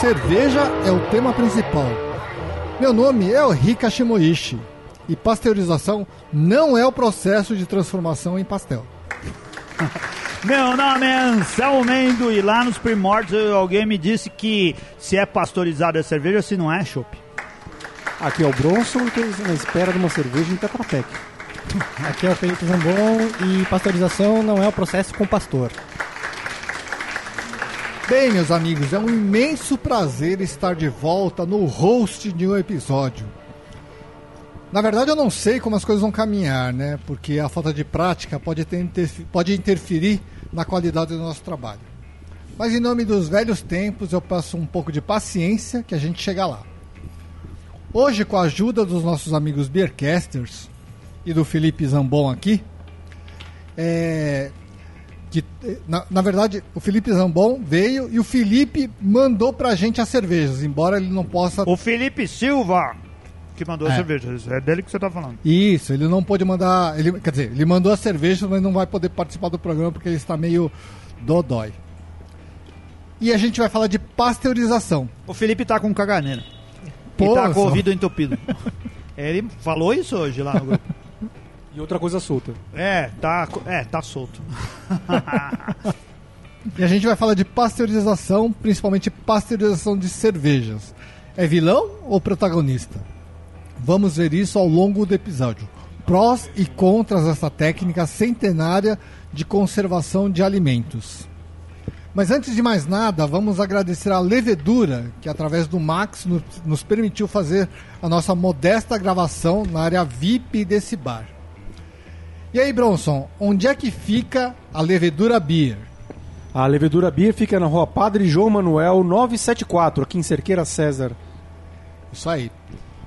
cerveja é o tema principal. Meu nome é o Rika Shimoishi e pasteurização não é o processo de transformação em pastel. Meu nome é Anselmo Mendo e lá nos primórdios alguém me disse que se é pasteurizado é cerveja, se não é, é chopp. Aqui é o Bronson, que na espera de uma cerveja em Tetra Pak. Aqui é o Felipe Zambon e pasteurização não é o processo com pastor. Bem, meus amigos, é um imenso prazer estar de volta no host de um episódio. Na verdade, eu não sei como as coisas vão caminhar, né? Porque a falta de prática pode, ter, pode interferir na qualidade do nosso trabalho. Mas em nome dos velhos tempos, eu peço um pouco de paciência que a gente chega lá. Hoje, com a ajuda dos nossos amigos Beercasters e do Felipe Zambon aqui, é, que, na, na, verdade, o Felipe Zambon veio e o Felipe mandou pra gente as cervejas, embora ele não possa. O Felipe Silva que mandou é. as cervejas. É dele que você tá falando. Isso, ele não pôde mandar. Ele, quer dizer, ele mandou as cervejas, mas não vai poder participar do programa porque ele está meio dodói. E a gente vai falar de pasteurização. O Felipe tá com caganeira. Pô, e tá com o ouvido entupido. ele falou isso hoje lá no grupo. E outra coisa solta. É, tá, é, tá solto. e a gente vai falar de pasteurização, principalmente pasteurização de cervejas. É vilão ou protagonista? Vamos ver isso ao longo do episódio. Prós e contras dessa técnica centenária de conservação de alimentos. Mas antes de mais nada, vamos agradecer a Levedura, que através do Max nos permitiu fazer a nossa modesta gravação na área VIP desse bar. E aí, Bronson, onde é que fica a Levedura Beer? A Levedura Beer fica na rua Padre João Manuel 974, aqui em Cerqueira César. Isso aí.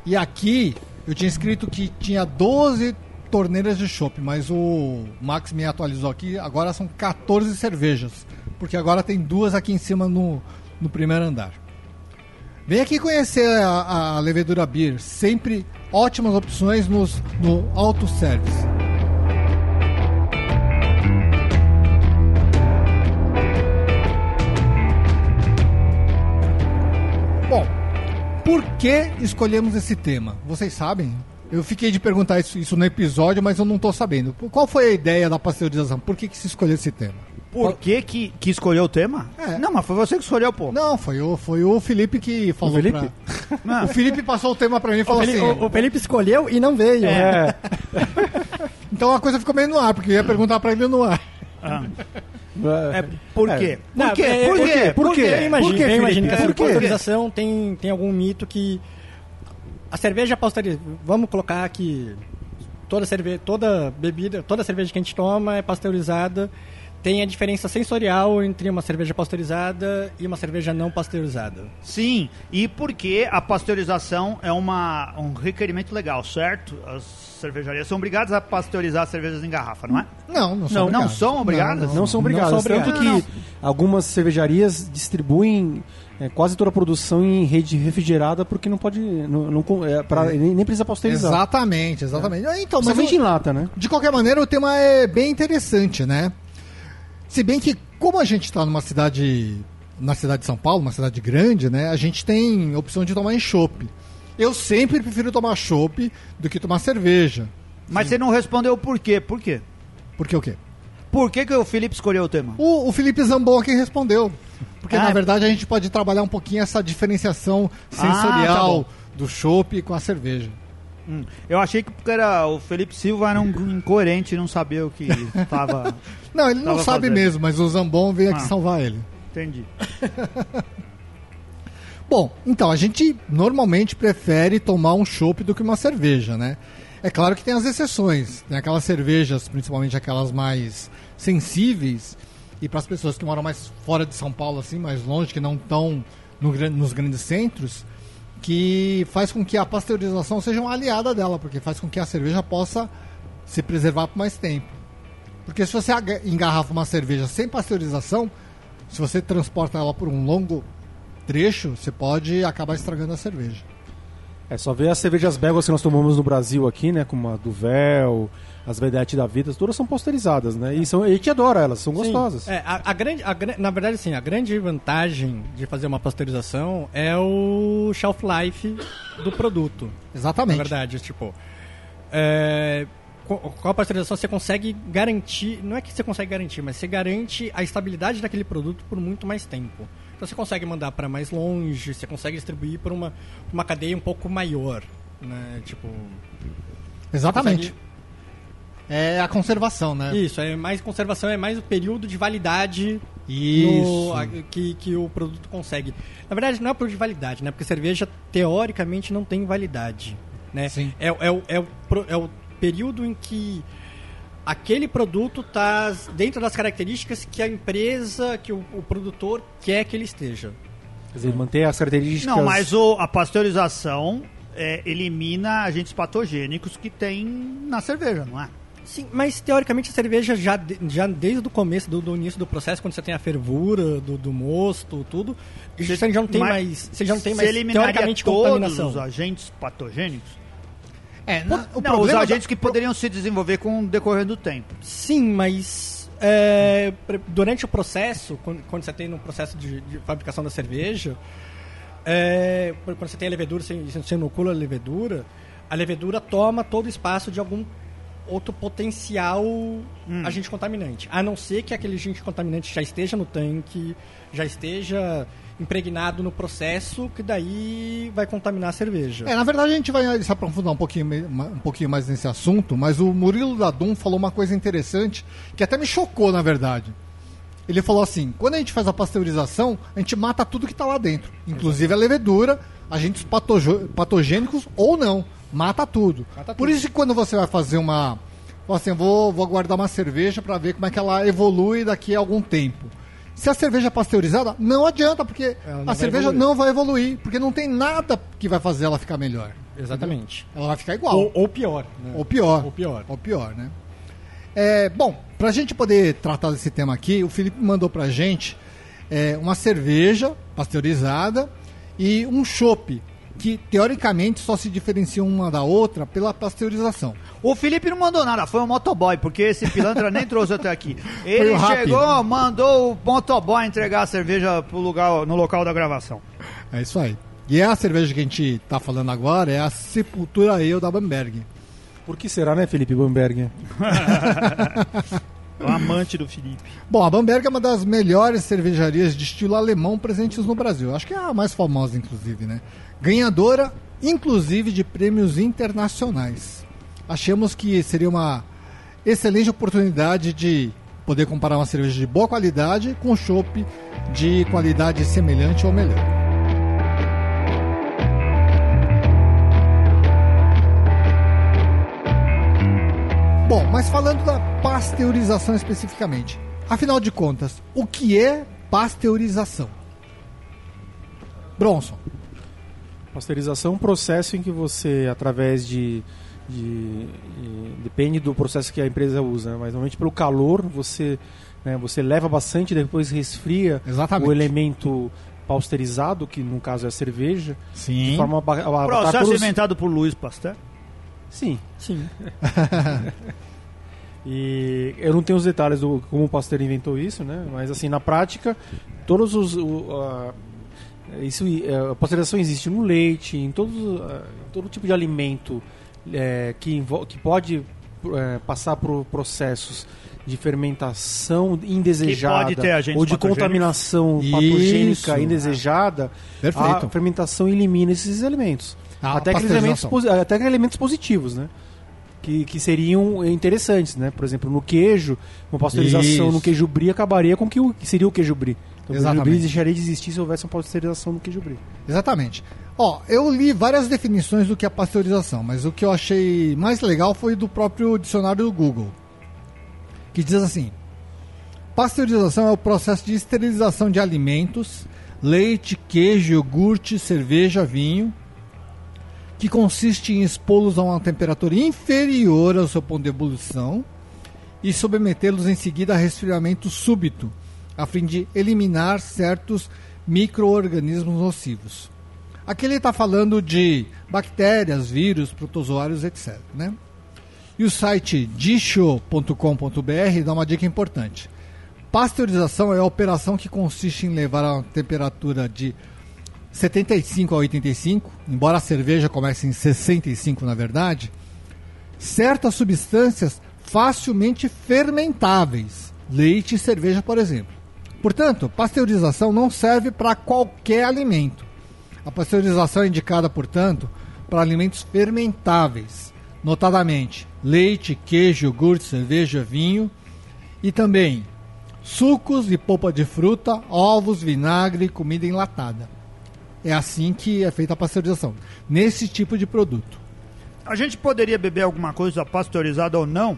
E aqui eu tinha escrito que tinha 12 torneiras de chopp, mas o Max me atualizou aqui, agora são 14 cervejas, porque agora tem duas aqui em cima no, no primeiro andar. Vem aqui conhecer a, a Levedura Beer, sempre ótimas opções nos, no autosservice. Bom, por que escolhemos esse tema? Vocês sabem? Eu fiquei de perguntar isso, isso no episódio, mas eu não estou sabendo. Qual foi a ideia da pasteurização? Por que, que se escolheu esse tema? Por que, que, que escolheu o tema? É. Não, mas foi você que escolheu, pô. Não, foi o, foi o Felipe que falou. O Felipe? Pra... o Felipe passou o tema pra mim e falou o Felipe, assim. O, o, Felipe escolheu e não veio. É. então a coisa ficou meio no ar, porque eu ia perguntar pra ele no ar. Ah. É, por quê? Por quê? Por quê? Por quê? Eu imagino, eu imagino que a pasteurização tem, tem algum mito que a cerveja pasteurizada, vamos colocar que toda cerveja, toda bebida, toda cerveja que a gente toma é pasteurizada tem a diferença sensorial entre uma cerveja pasteurizada e uma cerveja não pasteurizada. Sim, e porque a pasteurização é uma, um requerimento legal, certo? As cervejarias são obrigadas a pasteurizar cervejas em garrafa, não é? Não, não são não, não são obrigadas. Não, não são obrigadas. Não são obrigadas. Tanto que algumas cervejarias distribuem é, quase toda a produção em rede refrigerada porque não pode. Não, não é, pra, é. nem, precisa pasteurizar. Exatamente, exatamente. É. Então, mas em lata, né? De qualquer maneira, o tema é bem interessante, né? Se bem que, como a gente está numa cidade, na cidade de São Paulo, uma cidade grande, né? A gente tem opção de tomar em chopp. Eu sempre prefiro tomar chopp do que tomar cerveja. Mas você não respondeu por quê? Por quê? Por que o quê? Por que, que o Felipe escolheu o tema? O, o Felipe Zambon aqui respondeu. Porque, ah, na verdade, a gente pode trabalhar um pouquinho essa diferenciação sensorial ah, tá do chopp com a cerveja. Hum. Eu achei que era o Felipe Silva era um incoerente, não sabia o que estava. não, ele não sabe fazendo. mesmo, mas o Zambon veio ah, aqui salvar ele. Entendi. Bom, então a gente normalmente prefere tomar um chopp do que uma cerveja, né? É claro que tem as exceções, tem aquelas cervejas, principalmente aquelas mais sensíveis, e para as pessoas que moram mais fora de São Paulo, assim, mais longe, que não estão no, nos grandes centros, que faz com que a pasteurização seja uma aliada dela, porque faz com que a cerveja possa se preservar por mais tempo. Porque se você engarrafa uma cerveja sem pasteurização, se você transporta ela por um longo trecho, você pode acabar estragando a cerveja. É só ver as cervejas belgas que nós tomamos no Brasil aqui, né? Como a Duvel, as Vedete da vida, todas são pasteurizadas, né? E são, a gente adora elas, são gostosas. É, a, a grande, a, na verdade, sim, a grande vantagem de fazer uma pasteurização é o shelf life do produto. Exatamente. Na verdade, tipo. É, com, com a pasteurização você consegue garantir. Não é que você consegue garantir, mas você garante a estabilidade daquele produto por muito mais tempo. Então você consegue mandar para mais longe, você consegue distribuir por uma, uma cadeia um pouco maior. Né? Tipo. Exatamente. É a conservação, né? Isso, é mais conservação, é mais o período de validade Isso. no- a- que, que o produto consegue. Na verdade, não é o período de validade, né? Porque cerveja, teoricamente, não tem validade. Né? Sim. É, é, o, é, o, é o período em que aquele produto está dentro das características que a empresa, que o, o produtor quer que ele esteja. Quer dizer, manter as características. Não, mas o, a pasteurização é, elimina agentes patogênicos que tem na cerveja, não é? Sim, mas teoricamente a cerveja já, já desde o começo, do, do início do processo, quando você tem a fervura do, do mosto, tudo, você já não tem mais, você já não tem você mais teoricamente todos contaminação. os agentes patogênicos? É, na- o não, problema os da- agentes que poderiam se desenvolver com o decorrer do tempo. Sim, mas é, durante o processo, quando, quando você tem no processo de, de fabricação da cerveja, é, quando você tem a levedura, você, você inocula a levedura, a levedura toma todo o espaço de algum outro potencial agente contaminante. A não ser que aquele agente contaminante já esteja no tanque, já esteja impregnado no processo, que daí vai contaminar a cerveja. É, na verdade a gente vai se aprofundar um pouquinho, um pouquinho mais nesse assunto, mas o Murilo Dadum falou uma coisa interessante que até me chocou, na verdade. Ele falou assim: quando a gente faz a pasteurização, a gente mata tudo que está lá dentro, inclusive a levedura, agentes patogênicos ou não, mata tudo. Mata Por tudo. isso que quando você vai fazer uma. Assim, vou, vou guardar uma cerveja para ver como é que ela evolui daqui a algum tempo. Se a cerveja é pasteurizada, não adianta, porque não a cerveja evoluir. não vai evoluir, porque não tem nada que vai fazer ela ficar melhor. Exatamente. Ela vai ficar igual. Ou, ou pior. né? Ou pior. Ou pior. Ou pior, né? É, bom, pra gente poder tratar desse tema aqui, o Felipe mandou pra gente é, uma cerveja pasteurizada e um chopp, que teoricamente só se diferenciam uma da outra pela pasteurização. O Felipe não mandou nada, foi o motoboy, porque esse pilantra nem trouxe até aqui. Ele chegou, mandou o motoboy entregar a cerveja pro lugar, no local da gravação. É isso aí. E a cerveja que a gente tá falando agora é a Sepultura Ale da Bamberg. Por que será, né, Felipe Bamberg? O amante do Felipe. Bom, a Bamberg é uma das melhores cervejarias de estilo alemão presentes no Brasil. Acho que é a mais famosa, inclusive, né? Ganhadora, inclusive, de prêmios internacionais. Achamos que seria uma excelente oportunidade de poder comparar uma cerveja de boa qualidade com chopp de qualidade semelhante ou melhor. Bom, mas falando da pasteurização especificamente, afinal de contas, o que é pasteurização? Bronson. Pasteurização é um processo em que você, através de, de- de- depende do processo que a empresa usa, né? mas normalmente pelo calor você, né, você leva bastante, e depois resfria Exatamente. o elemento pasteurizado, que no caso é a cerveja, de Sim. forma a, a Processo inventado por Luiz Pasteur. Sim. Sim. E eu não tenho os detalhes do como o Pasteur inventou isso, né? Mas assim, na prática, todos os o, a- isso é, a pasteurização existe no leite, em todos ah, em todo tipo de alimento é, que que pode é, passar por processos de fermentação indesejada Que pode ter agentes ou de contaminação Isso. patogênica indesejada, Perfeito. a fermentação elimina esses elementos. A até, aqueles elementos, até aqueles elementos positivos, né? Que, que seriam interessantes, né? Por exemplo, no queijo, uma pasteurização Isso. no queijo brie acabaria com o que, o que seria o queijo brie. Então, o queijo Exatamente. brie deixaria de existir se houvesse uma pasteurização no queijo brie. Exatamente. Ó, eu li várias definições do que é pasteurização, mas o que eu achei mais legal foi do próprio dicionário do Google, que diz assim: Pasteurização é o processo de esterilização de alimentos, leite, queijo, iogurte, cerveja, vinho, que consiste em expô-los a uma temperatura inferior ao seu ponto de ebulição e submetê-los em seguida a resfriamento súbito, a fim de eliminar certos micro-organismos nocivos. Aqui ele está falando de bactérias, vírus, protozoários, etc. Né? E o site disho.com.br dá uma dica importante. Pasteurização é a operação que consiste em levar a temperatura de 75 a 85, embora a cerveja comece em 65 na verdade, certas substâncias facilmente fermentáveis, leite e cerveja, por exemplo. Portanto, pasteurização não serve para qualquer alimento. A pasteurização é indicada, portanto, para alimentos fermentáveis, notadamente leite, queijo, iogurte, cerveja, vinho e também sucos e polpa de fruta, ovos, vinagre, comida enlatada. É assim que é feita a pasteurização, nesse tipo de produto. A gente poderia beber alguma coisa pasteurizada ou não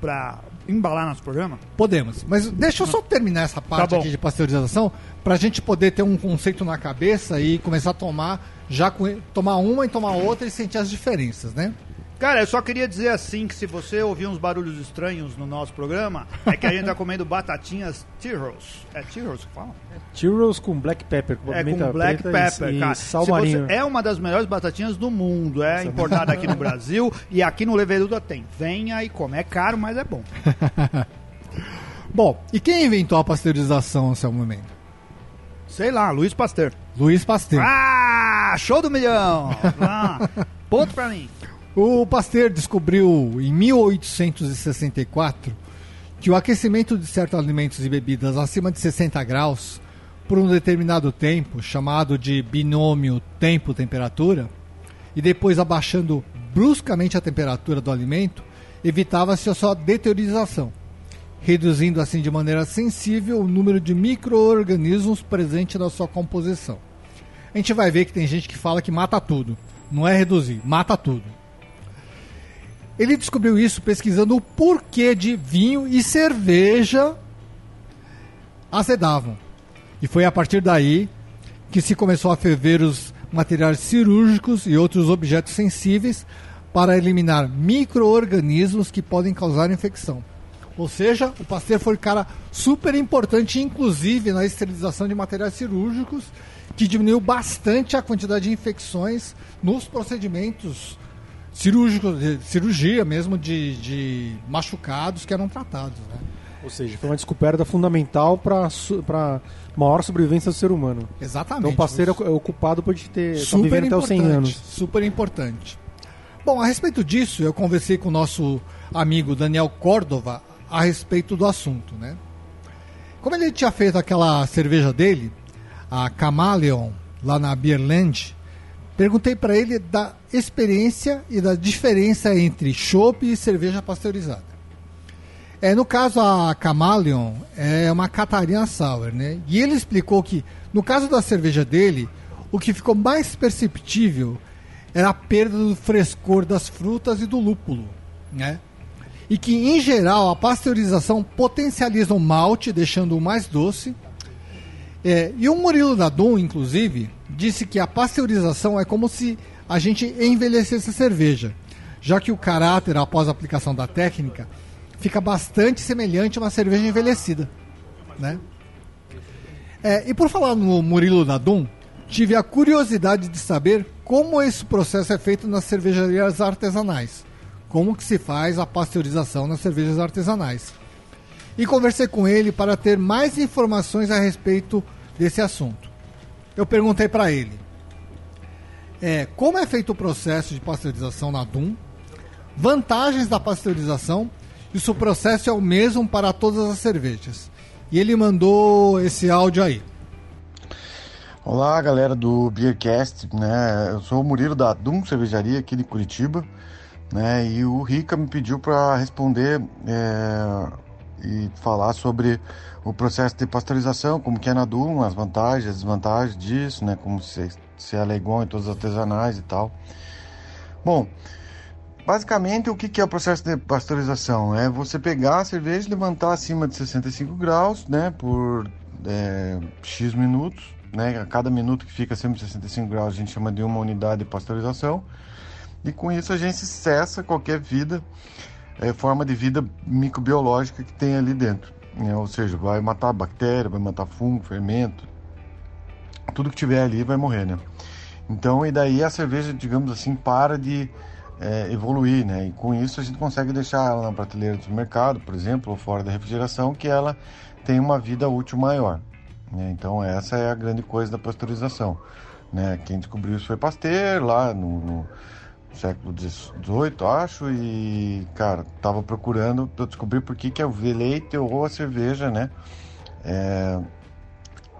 para embalar nosso programa? Podemos, mas deixa eu só terminar essa parte Tá aqui de pasteurização para a gente poder ter um conceito na cabeça e começar a tomar já com, tomar uma e tomar outra e sentir as diferenças, né? Cara, eu só queria dizer assim que se você ouvir uns barulhos estranhos no nosso programa, é que a gente tá comendo batatinhas Tyros. É Tyros que fala? Churros com black pepper, com É com black e- pepper, e, cara. sal Se você- é uma das melhores batatinhas do mundo. É importada aqui no Brasil e aqui no Leveduda tem. Venha e come. É caro, mas é bom. Bom, e quem inventou a pasteurização nesse momento? Sei lá, Luiz Pasteur. Luiz Pasteur. Ah, show do milhão! Ah, ponto pra mim. O Pasteur descobriu em 1864 que o aquecimento de certos alimentos e bebidas acima de 60 graus por um determinado tempo, chamado de binômio tempo-temperatura, e depois abaixando bruscamente a temperatura do alimento, evitava-se a sua deteriorização, reduzindo assim de maneira sensível o número de micro-organismos presentes na sua composição. A gente vai ver que tem gente que fala que mata tudo. Não é reduzir, mata tudo. Ele descobriu isso pesquisando o porquê de vinho e cerveja azedavam. E foi a partir daí que se começou a ferver os materiais cirúrgicos e outros objetos sensíveis para eliminar micro-organismos que podem causar infecção. Ou seja, o Pasteur foi um cara super importante, inclusive na esterilização de materiais cirúrgicos, que diminuiu bastante a quantidade de infecções nos procedimentos cirúrgicos, de cirurgia mesmo de, de machucados que eram tratados. Né? Ou seja, foi uma descoberta fundamental para maior sobrevivência do ser humano. Exatamente. Então o Pasteur é ocupado por ter tá super vivendo até os 100 importante, anos. Super importante. Bom, a respeito disso, eu conversei com o nosso amigo Daniel Córdova a respeito do assunto, né? Como ele tinha feito aquela cerveja dele, a Camaleon, lá na Beerland, perguntei para ele da experiência e da diferença entre chopp e cerveja pasteurizada. É, no caso, a Camaleon é uma Catarina Sour, né? E ele explicou que, no caso da cerveja dele, o que ficou mais perceptível era a perda do frescor das frutas e do lúpulo, né? E que, em geral, a pasteurização potencializa o malte, deixando-o mais doce. É, e o Murilo Dadum, inclusive, disse que a pasteurização é como se a gente envelhecesse a cerveja, já que o caráter, após a aplicação da técnica, fica bastante semelhante a uma cerveja envelhecida, né? É, e por falar no Murilo Dadum, tive a curiosidade de saber como esse processo é feito nas cervejarias artesanais, como que se faz a pasteurização nas cervejas artesanais. E conversei com ele para ter mais informações a respeito desse assunto. Eu perguntei para ele é, como é feito o processo de pasteurização na DUM, vantagens da pasteurização e se o processo é o mesmo para todas as cervejas. E ele mandou esse áudio aí. Olá, galera do Beercast, né? Eu sou o Murilo da Dum Cervejaria aqui de Curitiba, né? E o Rica me pediu para responder é, e falar sobre o processo de pasteurização, como que é na Dum, as vantagens, as desvantagens disso, né? Como se, se é igual em todos os artesanais e tal. Bom, basicamente o que é o processo de pasteurização? É você pegar a cerveja e levantar acima de 65 graus, né? Por é, X minutos né? A cada minuto que fica acima de 65 graus a gente chama de uma unidade de pasteurização. E com isso a gente cessa qualquer vida, é, forma de vida microbiológica que tem ali dentro. Né? Ou seja, vai matar bactéria, vai matar fungo, fermento, tudo que tiver ali vai morrer, né? Então, e daí a cerveja, digamos assim, para de é, evoluir, né? E com isso a gente consegue deixar ela na prateleira do mercado, por exemplo, ou fora da refrigeração, que ela tem uma vida útil maior. Né? Então, essa é a grande coisa da pasteurização. Né? Quem descobriu isso foi Pasteur, lá no, no século XVIII, acho, e, cara, tava procurando, eu descobri por que, que é o leite ou a cerveja, né? É,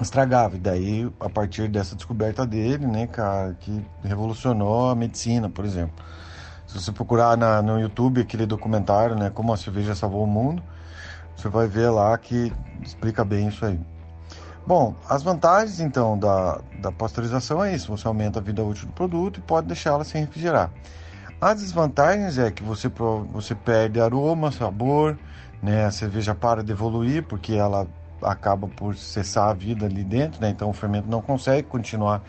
estragava. E daí, a partir dessa descoberta dele, né, cara, que revolucionou a medicina, por exemplo. Se você procurar na, no YouTube aquele documentário, né, como a cerveja salvou o mundo, você vai ver lá que explica bem isso aí. Bom, as vantagens então da, da pasteurização é isso: você aumenta a vida útil do produto e pode deixá-la sem refrigerar. As desvantagens é que você, você perde aroma, sabor, né? a cerveja para de evoluir porque ela acaba por cessar a vida ali dentro, né? então o fermento não consegue continuar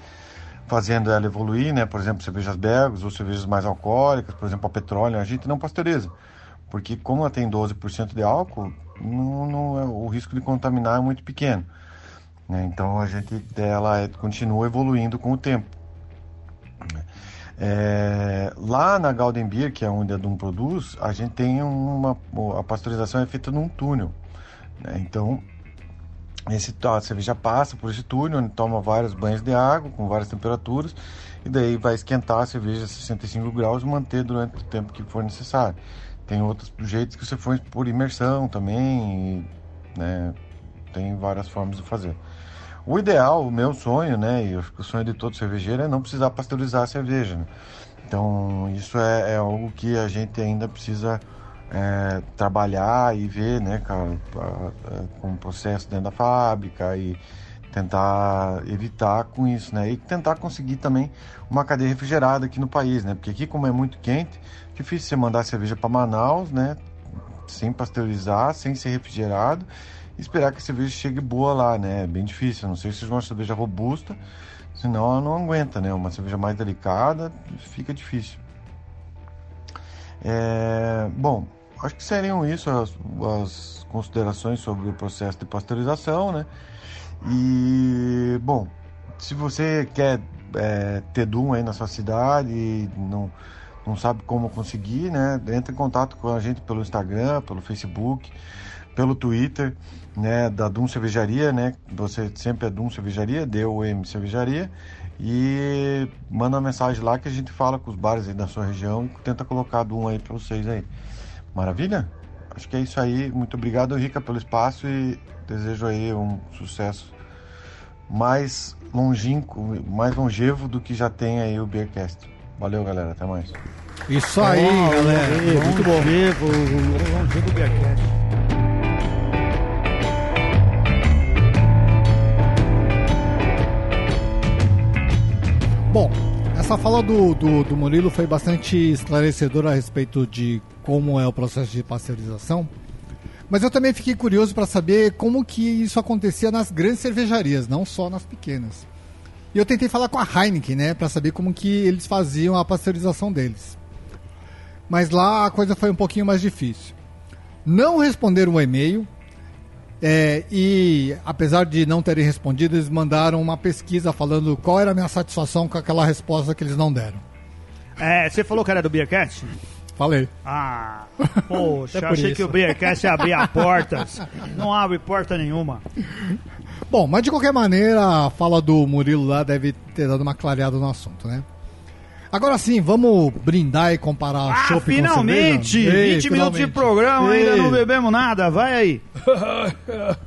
fazendo ela evoluir, né? por exemplo, cervejas belgas ou cervejas mais alcoólicas, por exemplo, a petróleo, a gente não pasteuriza, porque como ela tem 12% de álcool, não, não, é, o risco de contaminar é muito pequeno. Né? Então a gente dela é, continua evoluindo com o tempo. É, lá na Golden Beer, que é onde a Dum produz, a gente tem uma a pasteurização é feita num túnel. Né? Então esse, a cerveja passa por esse túnel, toma vários banhos de água com várias temperaturas e daí vai esquentar a cerveja a 65 graus e manter durante o tempo que for necessário. Tem outros jeitos que você faz por imersão também, e, né? tem várias formas de fazer. O ideal, o meu sonho, né, e o sonho de todo cervejeiro é não precisar pasteurizar a cerveja. Né? Então, isso é, é, algo que a gente ainda precisa é, trabalhar e ver, né, com o processo dentro da fábrica e tentar evitar com isso, né? E tentar conseguir também uma cadeia refrigerada aqui no país, né? Porque aqui, como é muito quente, difícil você mandar cerveja para Manaus, né? Sem pasteurizar, sem ser refrigerado esperar que a cerveja chegue boa lá, né? É bem difícil, não sei se seja uma cerveja robusta, senão ela não aguenta, né? Uma cerveja mais delicada fica difícil. É, bom, acho que seriam isso as, as, considerações sobre o processo de pasteurização, né? E, bom, se você quer é, ter Doom aí na sua cidade e não, não sabe como conseguir, né? Entre em contato com a gente pelo Instagram, pelo Facebook pelo Twitter, né, da Dum Cervejaria, né? Você sempre é Dum Cervejaria, D-U-M Cervejaria. E manda uma mensagem lá que a gente fala com os bares aí da sua região e tenta colocar Dum aí para vocês aí. Maravilha? Acho que é isso aí. Muito obrigado, Rica, pelo espaço e desejo aí um sucesso mais longínquo, mais longevo do que já tem aí o Beercast. Valeu, galera. Até mais. Isso aí, oh, galera. Muito bom. Longevo, longevo Beercast. Bom, essa fala do, do, do, Murilo foi bastante esclarecedora a respeito de como é o processo de pasteurização. Mas eu também fiquei curioso para saber como que isso acontecia nas grandes cervejarias, não só nas pequenas. E eu tentei falar com a Heineken, né, para saber como que eles faziam a pasteurização deles. Mas lá a coisa foi um pouquinho mais difícil. Não responderam o e-mail, é, e apesar de não terem respondido, eles mandaram uma pesquisa falando qual era a minha satisfação com aquela resposta que eles não deram. É, você falou que era do Beercast? Falei. Ah, poxa, é achei isso. que o Beercast ia abrir portas. Não abre porta nenhuma. Bom, mas de qualquer maneira, a fala do Murilo lá deve ter dado uma clareada no assunto, né? Agora sim, vamos brindar e comparar ah, chopp finalmente! Com 20 Ei, minutos finalmente. de programa, Ei. ainda não bebemos nada, vai aí.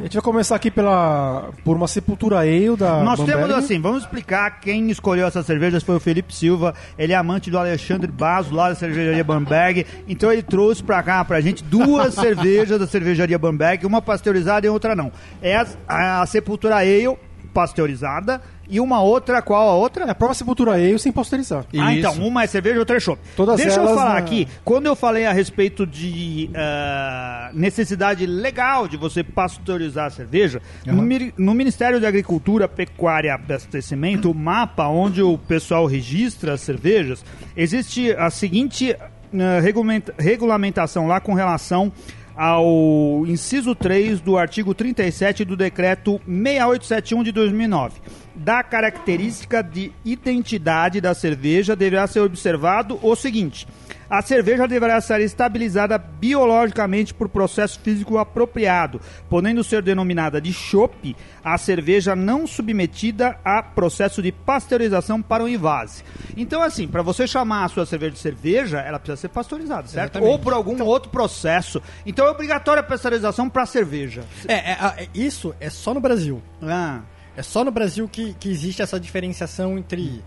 A gente vai começar aqui pela, por uma sepultura ale da Nós Bamberg. temos assim, vamos explicar quem escolheu essas cervejas. Foi o Felipe Silva, ele é amante do Alexandre Basso, lá da cervejaria Bamberg, então ele trouxe pra cá pra gente duas cervejas da cervejaria Bamberg, uma pasteurizada e outra não. É a, a sepultura ale pasteurizada e uma outra, qual a outra? É a própria Sepultura Ale sem pasteurizar. Ah, Isso. então, uma é cerveja outra é chopp. Todas Deixa eu falar na... aqui, quando eu falei a respeito de uh, necessidade legal de você pasteurizar a cerveja, uhum. no, no, Ministério da Agricultura, Pecuária e Abastecimento, o mapa onde o pessoal registra as cervejas, existe a seguinte uh, regulamentação lá com relação ao inciso 3 do artigo 37 do decreto 6871 de 2009. Da característica de identidade da cerveja deverá ser observado o seguinte: a cerveja deverá ser estabilizada biologicamente por processo físico apropriado, podendo ser denominada de chopp a cerveja não submetida a processo de pasteurização para o invase. Então, assim, para você chamar a sua cerveja de cerveja, ela precisa ser pasteurizada, certo? Exatamente. Ou por algum outro processo. Então é obrigatória a pasteurização para cerveja. É, é, é, isso é só no Brasil. Ah, É só no Brasil que, que existe essa diferenciação entre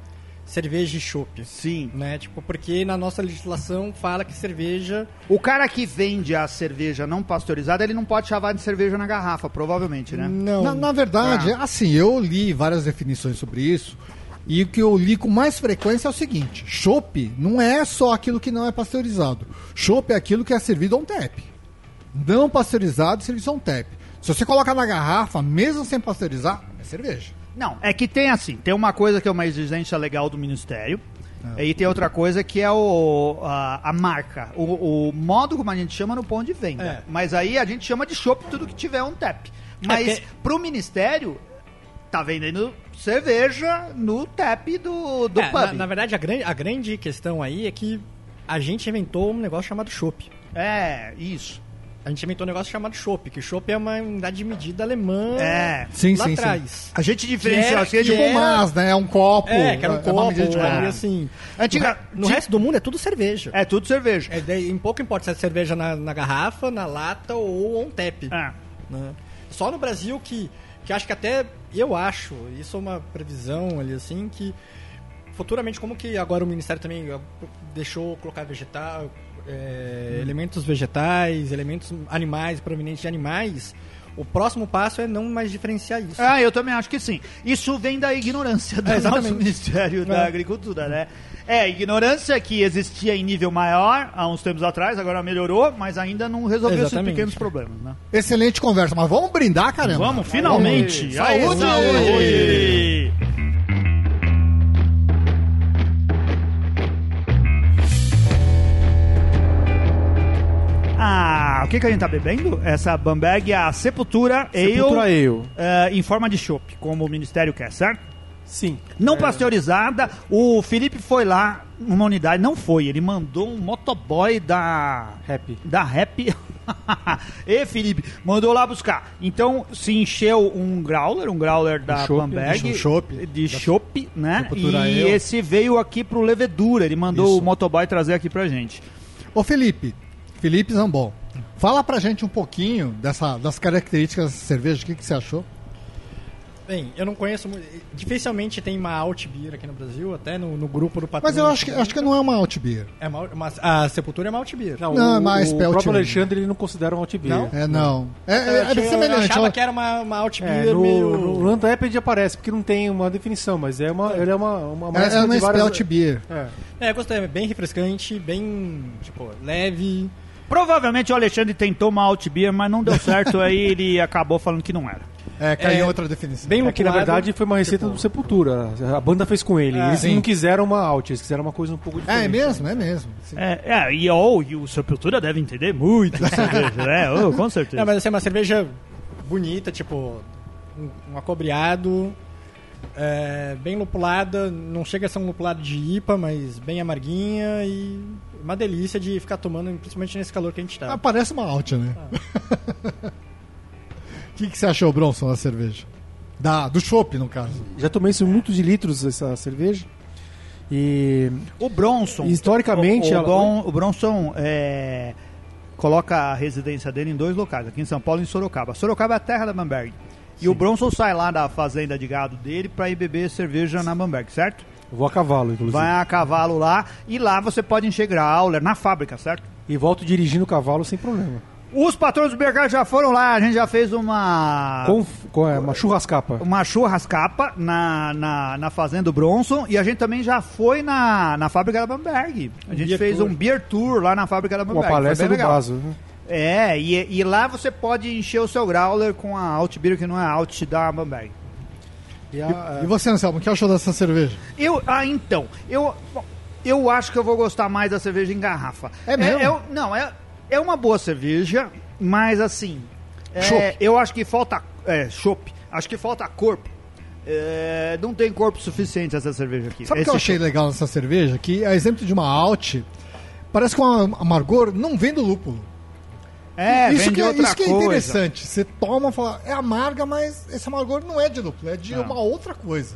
cerveja e chopp. sim. Né? Tipo, porque na nossa legislação fala que cerveja. O cara que vende a cerveja não pasteurizada, ele não pode chamar de cerveja na garrafa, provavelmente, né? Não. Na, na verdade, Ah. assim, eu li várias definições sobre isso. E o que eu li com mais frequência é o seguinte: chopp não é só aquilo que não é pasteurizado. Chopp é aquilo que é servido on tap. Não pasteurizado, servido on tap. Se você colocar na garrafa, mesmo sem pasteurizar, é cerveja. Não, é que tem assim, tem uma coisa que é uma exigência legal do Ministério, Ah. e tem outra coisa que é o, a, a marca, o, o modo como a gente chama no ponto de venda. É. Mas aí a gente chama de chopp tudo que tiver um tap. Mas porque- pro Ministério, tá vendendo cerveja no tap do, do É, pub. na, na verdade, a grande, a grande questão aí é que a gente inventou um negócio chamado chopp. É, isso. A gente inventou um negócio chamado chopp, que chopp é uma unidade de medida alemã É. Sim, lá sim, sim. atrás. A gente diferencia assim, que tipo, Tipo era- mas, né? É um copo. É, que era um é uma copo, medida de copo. assim. Antiga- no, no resto do mundo é tudo cerveja. É tudo cerveja. É, daí, em pouco importa se é cerveja na, na garrafa, na lata ou on tap. É. né? Só no Brasil que, que acho que até, eu acho, isso é uma previsão ali assim, que futuramente, como que agora o Ministério também deixou colocar vegetal, é, elementos vegetais, elementos animais, provenientes de animais, o próximo passo é não mais diferenciar isso. Ah, eu também acho que sim. Isso vem da ignorância do É, nosso. Ministério da É. Agricultura, né? É, ignorância que existia em nível maior há uns tempos atrás, agora melhorou, mas ainda não resolveu esses Exatamente. pequenos problemas, né? Excelente conversa, mas vamos brindar, caramba. Vamos, finalmente! Aê, Aê, saúde! saúde! O que, que a gente tá bebendo? Essa Bamberg é a Sepultura, Sepultura Ale, Ale. eh, em forma de chopp, como o Ministério quer, certo? Sim. Não pasteurizada. O Felipe foi lá numa unidade, não foi, ele mandou um motoboy da Happy. da Rap. e Felipe, mandou lá buscar. Então se encheu um growler, um growler da Bamberg, de chopp. de chopp, né? Sepultura E Ale. esse veio aqui pro Levedura, ele mandou Isso. o motoboy trazer aqui pra gente. Ô Felipe, Felipe Zambon, fala pra gente um pouquinho dessa, das características da cerveja, o que, que você achou? Bem, eu não conheço. mu- Dificilmente tem uma alt beer aqui no Brasil, até no, no grupo do patrão. Mas eu acho que, acho que não é uma alt beer. É uma, uma- a Sepultura é uma alt beer. Não, Não, o, é mais o próprio Ale. Alexandre ele não considera um alt beer. Não? É, não. É, é, Eu é tinha- semelhante. Eu achava ela- que era uma, uma alt É, beer no, meio... no, Antep aparece, porque não tem uma definição, mas é uma, ele é uma, uma É, é uma de várias- Spelt Beer. É. É, eu gostei. É bem refrescante, bem, tipo, leve. Provavelmente o Alexandre tentou uma alt beer, mas não deu certo, aí ele acabou falando que não era. É, caiu É, em outra definição. Bem É que na lupulado. verdade foi uma receita do Sepultura. A banda fez com ele. Ah, eles sim. não quiseram uma alt, eles quiseram uma coisa um pouco É, diferente. é mesmo, é mesmo. É, é e, oh, e o Sepultura deve entender muito cerveja, né? Oh, com certeza. Não, mas assim, é uma cerveja bonita, tipo, um, um acobreado, é, bem lupulada, não chega a ser um lupulado de IPA, mas bem amarguinha e uma delícia de ficar tomando, principalmente nesse calor que a gente tá. Ah, parece uma alt, né? O que, que você achou, Bronson, da cerveja? Da, do chopp, no caso. Já tomei isso muitos de litros essa cerveja. E O Bronson. Historicamente, O, o, ela- Bron- o Bronson é, coloca a residência dele em dois locais, aqui em São Paulo e em Sorocaba. Sorocaba é a terra da Bamberg. E o Bronson sai lá da fazenda de gado dele pra ir beber cerveja na Bamberg, certo? Vou a cavalo, inclusive. Vai a cavalo lá e lá você pode encher growler na fábrica, certo? E volto dirigindo o cavalo sem problema. Os patrões do mercado já foram lá, a gente já fez uma. Com, é, uma churrascapa. uma churrascapa na, na, na fazenda do Bronson e a gente também já foi na, na fábrica da Bamberg. A gente beer fez tour. um beer tour lá na fábrica da Uma Bamberg. palestra foi do legal. Baso. né? É, e, e lá você pode encher o seu growler com a Alt Beer, que não é a Alt da Bamberg. E a- E você, Anselmo, o que achou dessa cerveja? Eu, ah, então, eu, eu acho que eu vou gostar mais da cerveja em garrafa. É mesmo? é- não, é, é uma boa cerveja. Mas assim, é, eu acho que falta. É, chopp. Acho que falta corpo. É, não tem corpo suficiente essa cerveja aqui. Sabe o que eu achei legal nessa cerveja? Que a exemplo de uma alt, parece que o amargor não vem do lúpulo. É, isso vem que, é- isso que é interessante. Você toma e fala, é amarga, mas esse amargor não é de lúpulo, é de Não. uma outra coisa.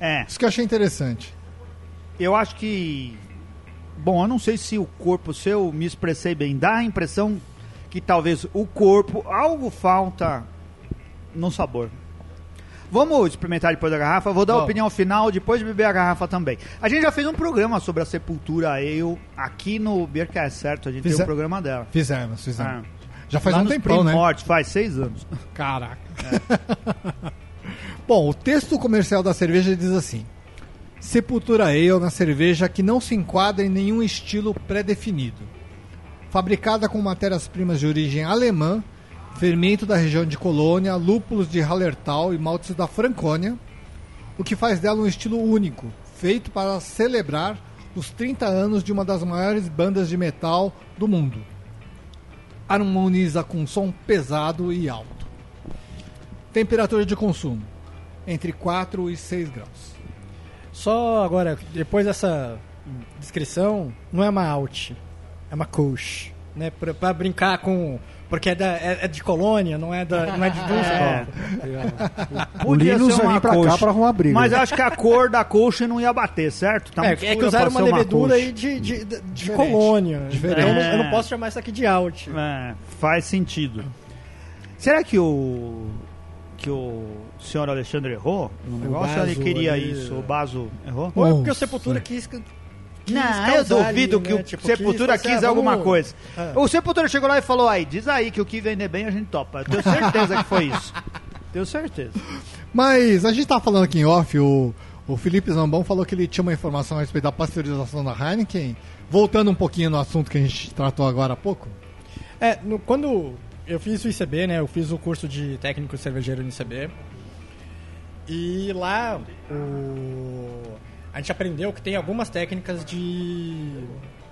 É, Isso que eu achei interessante. eu acho que. Bom, eu não sei se o corpo, se eu me expressei bem, dá a impressão que talvez o corpo, algo falta no sabor. Vamos experimentar depois da garrafa. Vou dar a opinião final depois de beber a garrafa também. A gente já fez um programa sobre a Sepultura Ale aqui no Beercast, certo? A gente Fizer- um programa dela. Fizemos, fizemos. Ah. Já faz Lá um tempão, né? primórdios, faz seis anos. Caraca. Bom, o texto comercial da cerveja diz assim: Sepultura Ale é uma cerveja que não se enquadra em nenhum estilo pré-definido. Fabricada com matérias-primas de origem alemã, fermento da região de Colônia, lúpulos de Hallertau e maltes da Franconia, o que faz dela um estilo único, feito para celebrar os 30 anos de uma das maiores bandas de metal do mundo. Harmoniza com som pesado e alto. Temperatura de consumo entre 4 e 6 graus. Só agora, depois dessa descrição, não é uma alt, é uma coach. Né? Pra brincar com. Porque é, da, é, é de colônia, não é, da, não é de É. Düsseldorf. O Linus vai vir pra cá pra arrumar briga. Mas eu acho que a cor da coxa não ia bater, certo? Tá É, é que usaram uma levedura coxa. aí de, de, de, de Diferente. colônia. Diferente. Eu, não, eu É. não posso chamar isso aqui de alt. É, faz sentido. Será que o que o senhor Alexandre errou no negócio? ou ele queria ali- isso? O Baso errou? Ou é porque o Sepultura quis. Quis Não, eu duvido ali, que né? o Tipo, Sepultura quis quis alguma vamos- coisa. É. O Sepultura chegou lá e falou: aí, diz aí que o que vender bem a gente topa. Eu tenho certeza que foi isso. Tenho certeza. Mas a gente tava falando aqui em off, o, o Felipe Zambão falou que ele tinha uma informação a respeito da pasteurização da Heineken. Voltando um pouquinho no assunto que a gente tratou agora há pouco. É, no- quando eu fiz o ICB, né? Eu fiz o curso de técnico cervejeiro no ICB. E lá o... a gente aprendeu que tem algumas técnicas de,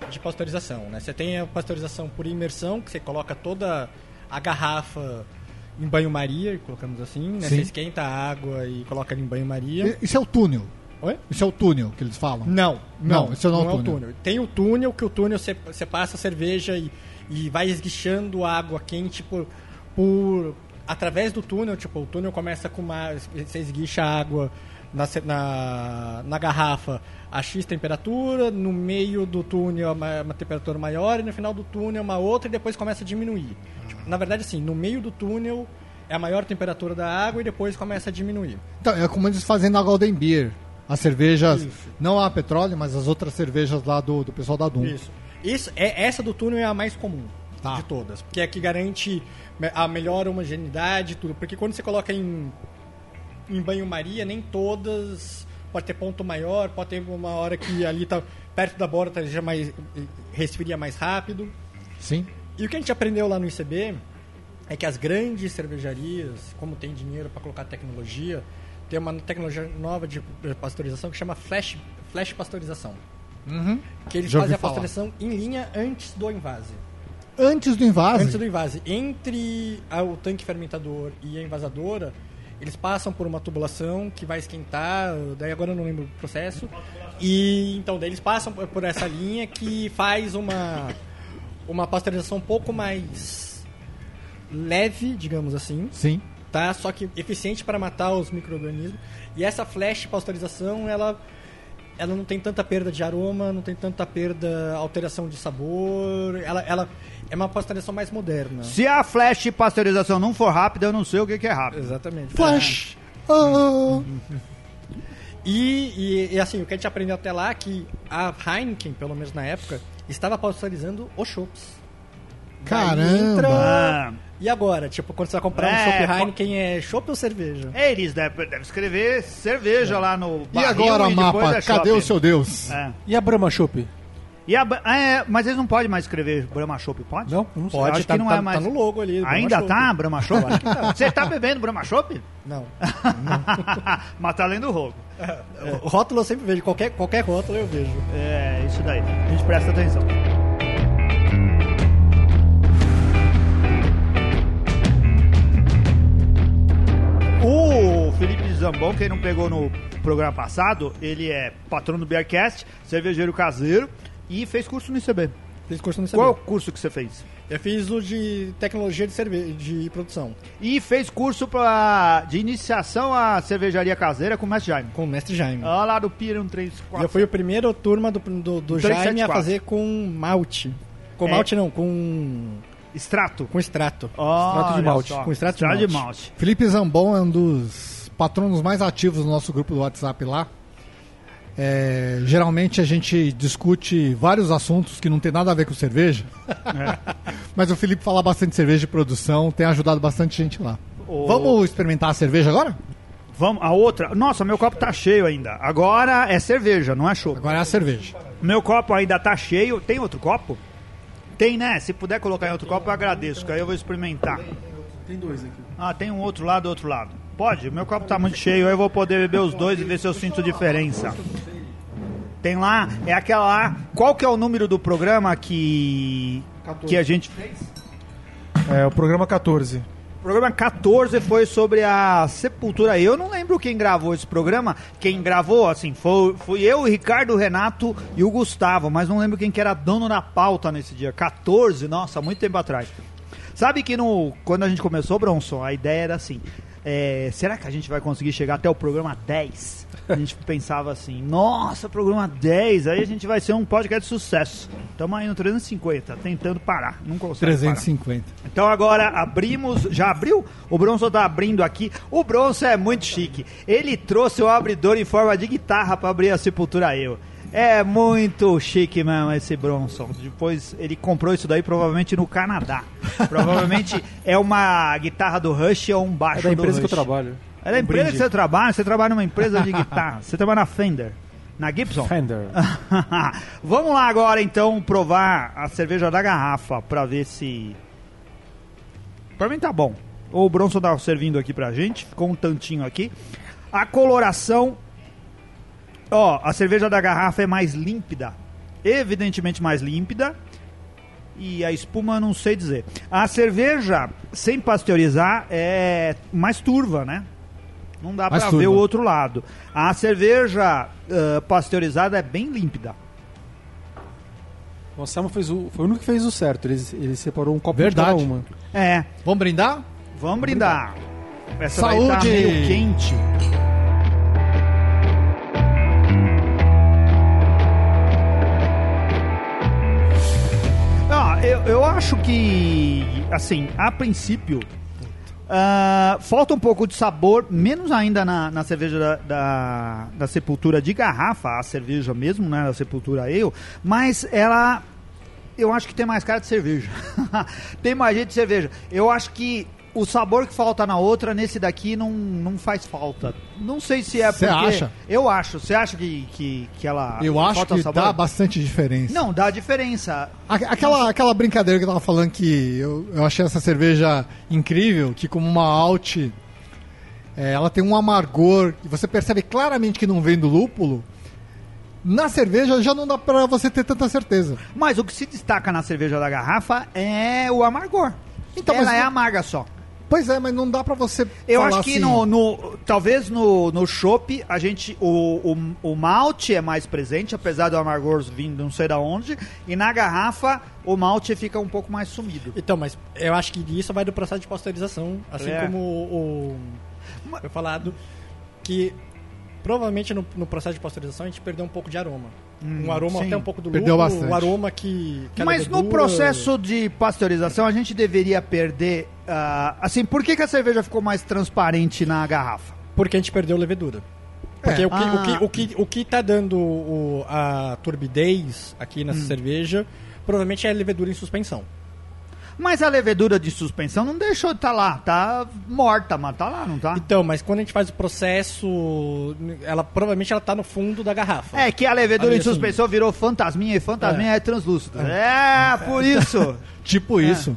de pasteurização, né? Você tem a pasteurização por imersão, que você coloca toda a garrafa em banho-maria, colocamos assim, né? Sim. Você esquenta a água e coloca ela em banho-maria. Isso é o túnel. Oi? Isso é o túnel que eles falam. Não, Não, não, isso não é o é o túnel. túnel. Tem o túnel, que o túnel você, você passa a cerveja e, e vai esguichando água quente por, por através do túnel, tipo, o túnel começa com uma você esguicha a água na, na, na garrafa a X temperatura, no meio do túnel uma, uma temperatura maior e no final do túnel uma outra e depois começa a diminuir. Tipo, na verdade assim, no meio do túnel é a maior temperatura da água e depois começa a diminuir. Então, é como eles fazem na Golden Beer. As cervejas, Isso. não a petróleo, mas as outras cervejas lá do, do pessoal da Dum. Isso. Isso, é, essa do túnel é a mais comum Tá. de todas. Porque é a que garante a melhor homogeneidade e tudo. Porque quando você coloca em, em banho-maria, nem todas. Pode ter ponto maior, pode ter uma hora que ali tá perto da borda já mais resfria mais rápido. Sim. E o que a gente aprendeu lá no ICB é que as grandes cervejarias, como tem dinheiro para colocar tecnologia, tem uma tecnologia nova de pasteurização que chama flash, flash pasteurização. Que eles Já fazem a falar. pasteurização em linha antes do invase. Antes do invase. Antes do invase. Entre a- o tanque fermentador e a envasadora, eles passam por uma tubulação que vai esquentar, daí agora eu não lembro o processo. E então daí eles passam por- essa linha que faz uma uma pasteurização um pouco mais leve, digamos assim, Sim. tá? Só que eficiente para matar os micro-organismos. E essa flash pasteurização, ela ela não tem tanta perda de aroma, não tem tanta perda, alteração de sabor. Ela, ela é uma pasteurização mais moderna. Se a flash pasteurização não for rápida, eu não sei o que, que é rápido. Exatamente. Flash. Ah. E, e, e, assim, o que a gente aprendeu até lá é que a Heineken, pelo menos na época, estava pasteurizando os chopps. Daí Caramba. entra- Ah, E agora? Tipo, quando você vai comprar É, um chopp po- Heineken, é chopp ou cerveja? eles devem deve escrever cerveja lá no E barril agora, depois mapa? é Cadê o seu Deus? É. E a Brahma Chopp? E a, ba- é, mas eles não podem mais escrever Brahma Chopp, pode? Não? Não sei. Pode, acho tá, que não tá- é mais. tá no logo ali. Brahma Ainda Chopp. tá Brahma Chopp? Você tá bebendo Brahma Chopp? Não. mas tá lendo o rogo. O rótulo eu sempre vejo. Qualquer, qualquer rótulo eu vejo. É, isso daí. A gente presta atenção. Zambon, quem não pegou no programa passado, ele é patrão do Beercast, cervejeiro caseiro e fez curso no ICB. Fiz curso no ICB. Qual é o curso que você fez? Eu fiz o de tecnologia de, cerve... de produção, E fez curso pra, de iniciação à cervejaria caseira com o Mestre Jaime. com o mestre Jaime. Olha lá do Pira 1, 3, E 4. eu fui a primeira turma do, do, do Jaime a fazer com malte. Com É. malte não, com, Extrato. com extrato. Olha de malte. só. Com extrato de Extrato de malte. malte. Felipe Zambon é um dos patronos mais ativos do nosso grupo do WhatsApp lá. É, geralmente a gente discute vários assuntos que não tem nada a ver com cerveja. Mas o Felipe fala bastante de cerveja de produção, tem ajudado bastante gente lá. O- Vamos experimentar a cerveja agora? Vamos, a outra. Nossa, meu copo tá cheio ainda. Agora é cerveja, não é chopp. Agora é a cerveja. Meu copo ainda tá cheio. Tem outro copo? Tem, né? Se puder colocar em outro copo, eu agradeço, que aí eu vou experimentar. Tem dois aqui. Ah, tem um outro lado do outro lado. Pode? Meu copo tá muito cheio, eu vou poder beber os dois e ver se eu sinto diferença. Tem lá, é aquela lá. Qual que é o número do programa que. que a gente? É, o programa 14. O programa 14 foi sobre a sepultura. Eu não lembro quem gravou esse programa. Quem gravou, assim, foi, fui eu, o Ricardo, o Renato e o Gustavo, mas não lembro quem que era dono da pauta nesse dia. 14, nossa, muito tempo atrás. Sabe que no, quando a gente começou, Bronson, a ideia era assim: é, será que a gente vai conseguir chegar até o programa 10? A gente pensava assim: nossa, programa 10, aí a gente vai ser um podcast de sucesso. Estamos aí no 350, tentando parar, não consegue. parar. 350. Então agora abrimos. Já abriu? O Bronson tá abrindo aqui. O Bronson é muito chique. Ele trouxe o abridor em forma de guitarra para abrir a Sepultura Eu. É muito chique mesmo esse Bronson. Depois ele comprou isso daí provavelmente no Canadá. Provavelmente é uma guitarra do Rush ou um É baixo da do empresa que eu trabalho. É da empresa que você trabalha? Você trabalha numa empresa de guitarra. Você trabalha na Fender. Na Gibson? Fender. Vamos lá agora então provar a cerveja da garrafa pra ver se. Pra mim tá bom. O Bronson tá servindo aqui pra gente, ficou um tantinho aqui. A coloração. Ó, a cerveja da garrafa é mais límpida. Evidentemente mais límpida. E a espuma não sei dizer. A cerveja sem pasteurizar é mais turva, né? Não dá pra ver o outro lado. A cerveja ah, pasteurizada é bem límpida. O Anselmo fez o, foi o único que fez o certo. Ele, ele separou um copo Verdade. de cada uma. É, Vamos brindar? vamos brindar. Essa daí tá Saúde! meio quente. Eu, eu acho que, assim, a princípio, ah, falta um pouco de sabor, menos ainda na, na cerveja da, da, da Sepultura de garrafa, a cerveja mesmo, né, da Sepultura Ale, mas ela eu acho que tem mais cara de cerveja. tem mais jeito de cerveja. Eu acho que o sabor que falta na outra, nesse daqui, não, não faz falta. Não sei se é Cê porque... acha? Eu acho. Você acha que, que, que ela Eu acho que sabor? dá bastante diferença. Não, dá diferença. A- Aquela, aquela brincadeira que eu tava falando que eu, eu achei essa cerveja incrível, que como uma alt, é, ela tem um amargor, e você percebe claramente que não vem do lúpulo. Na cerveja já não dá pra você ter tanta certeza. Mas o que se destaca na cerveja da garrafa é o amargor. Então, Ela mas é amarga só. Pois é, mas não dá pra você Eu falar acho que assim, no, no- talvez no, no chopp a gente o, o, o malte é mais presente, apesar do amargor vindo não sei da onde, e na garrafa o malte fica um pouco mais sumido. Então, mas eu acho que isso vai do processo de pasteurização, assim É. como o, o foi falado que provavelmente no, no processo de pasteurização a gente perdeu um pouco de aroma. um aroma sim. até um pouco do Perdeu lúpulo, bastante. o aroma que, Mas no levedura- processo de pasteurização a gente deveria perder, ah, assim, por que, que a cerveja ficou mais transparente na garrafa? porque a gente perdeu levedura. Porque É. o, que, Ah. o, que, o, que, o que tá dando o- a turbidez aqui Hum. nessa cerveja provavelmente é a levedura em suspensão. Mas a levedura de suspensão não deixou de estar lá, tá morta, mas tá lá, não tá? Então, mas quando a gente faz o processo, ela provavelmente ela tá no fundo da garrafa. É que a levedura de suspensão virou fantasminha e fantasminha é, translúcido. É, por isso. Tipo isso.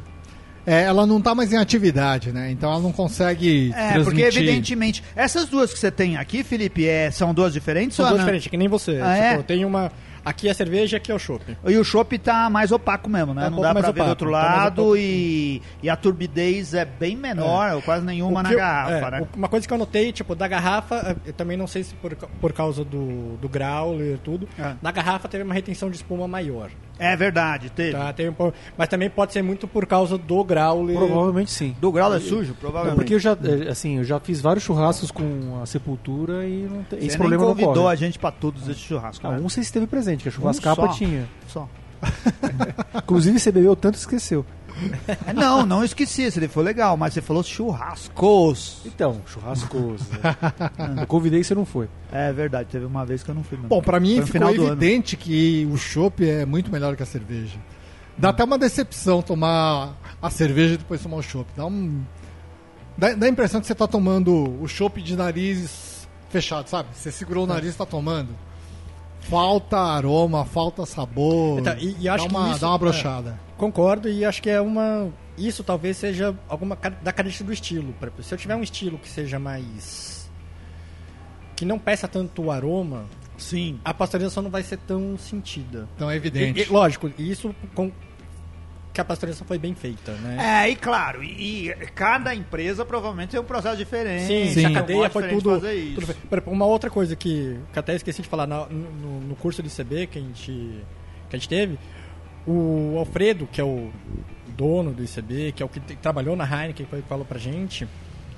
É, ela não tá mais em atividade, né? Então ela não consegue É, transmitir. porque evidentemente, essas duas que você tem aqui, Felipe, é, são duas diferentes São ou duas não? diferentes, que nem você. Ah, Você é? falou, tem uma. Aqui é cerveja, aqui é o chopp. E o chopp tá mais opaco mesmo, né? Tá um não dá mais pra ver do outro tá lado opaco. e, e a turbidez é bem menor, ou quase nenhuma na eu- garrafa, é, né? Uma coisa que eu notei, tipo, da garrafa, eu também não sei se por, por causa do, do growler e tudo, É. na garrafa teve uma retenção de espuma maior. É verdade, teve. Tá? Teve um mas também pode ser muito por causa do growler. Provavelmente sim. Do grau é sujo, Não, provavelmente. porque eu já, eh, assim, eu já fiz vários churrascos com a sepultura e não tem, esse problema não convidou a gente pra todos esse churrasco. Ah, né? um você esteve presente, que a Um churrascapa só. tinha. Só. Inclusive você bebeu tanto que esqueceu. É, Não, não esqueci, daí foi legal, mas você falou churrascos. Então, churrascos. eu convidei e você não foi. É verdade, teve uma vez que eu não fui mesmo. Bom, pra mim Foi ficou evidente que o chopp é muito melhor que a cerveja. Dá até uma decepção tomar a cerveja e depois tomar o chopp. Dá um. Dá, dá a impressão que você tá tomando o chopp de nariz fechado, sabe? Você segurou o nariz e tá tomando. Falta aroma, falta sabor. Então, e- e acho dá que uma, isso- dá uma brochada. Concordo e acho que é uma. Isso talvez seja alguma da característica do estilo. Se eu tiver um estilo que seja mais. que não peça tanto o aroma, Sim. a pasteurização não vai ser tão sentida. Então é E- evidente. e, lógico, isso com que a pasteurização foi bem feita, né? É, e claro, e, e cada empresa provavelmente tem um processo diferente. Sim, Sim. a cadeia foi tudo. tudo uma outra coisa que, que até esqueci de falar na- no, no curso de CB que a gente, que a gente teve, o Alfredo, que é o dono do ICB, que é o que trabalhou na Heineken, que falou pra gente,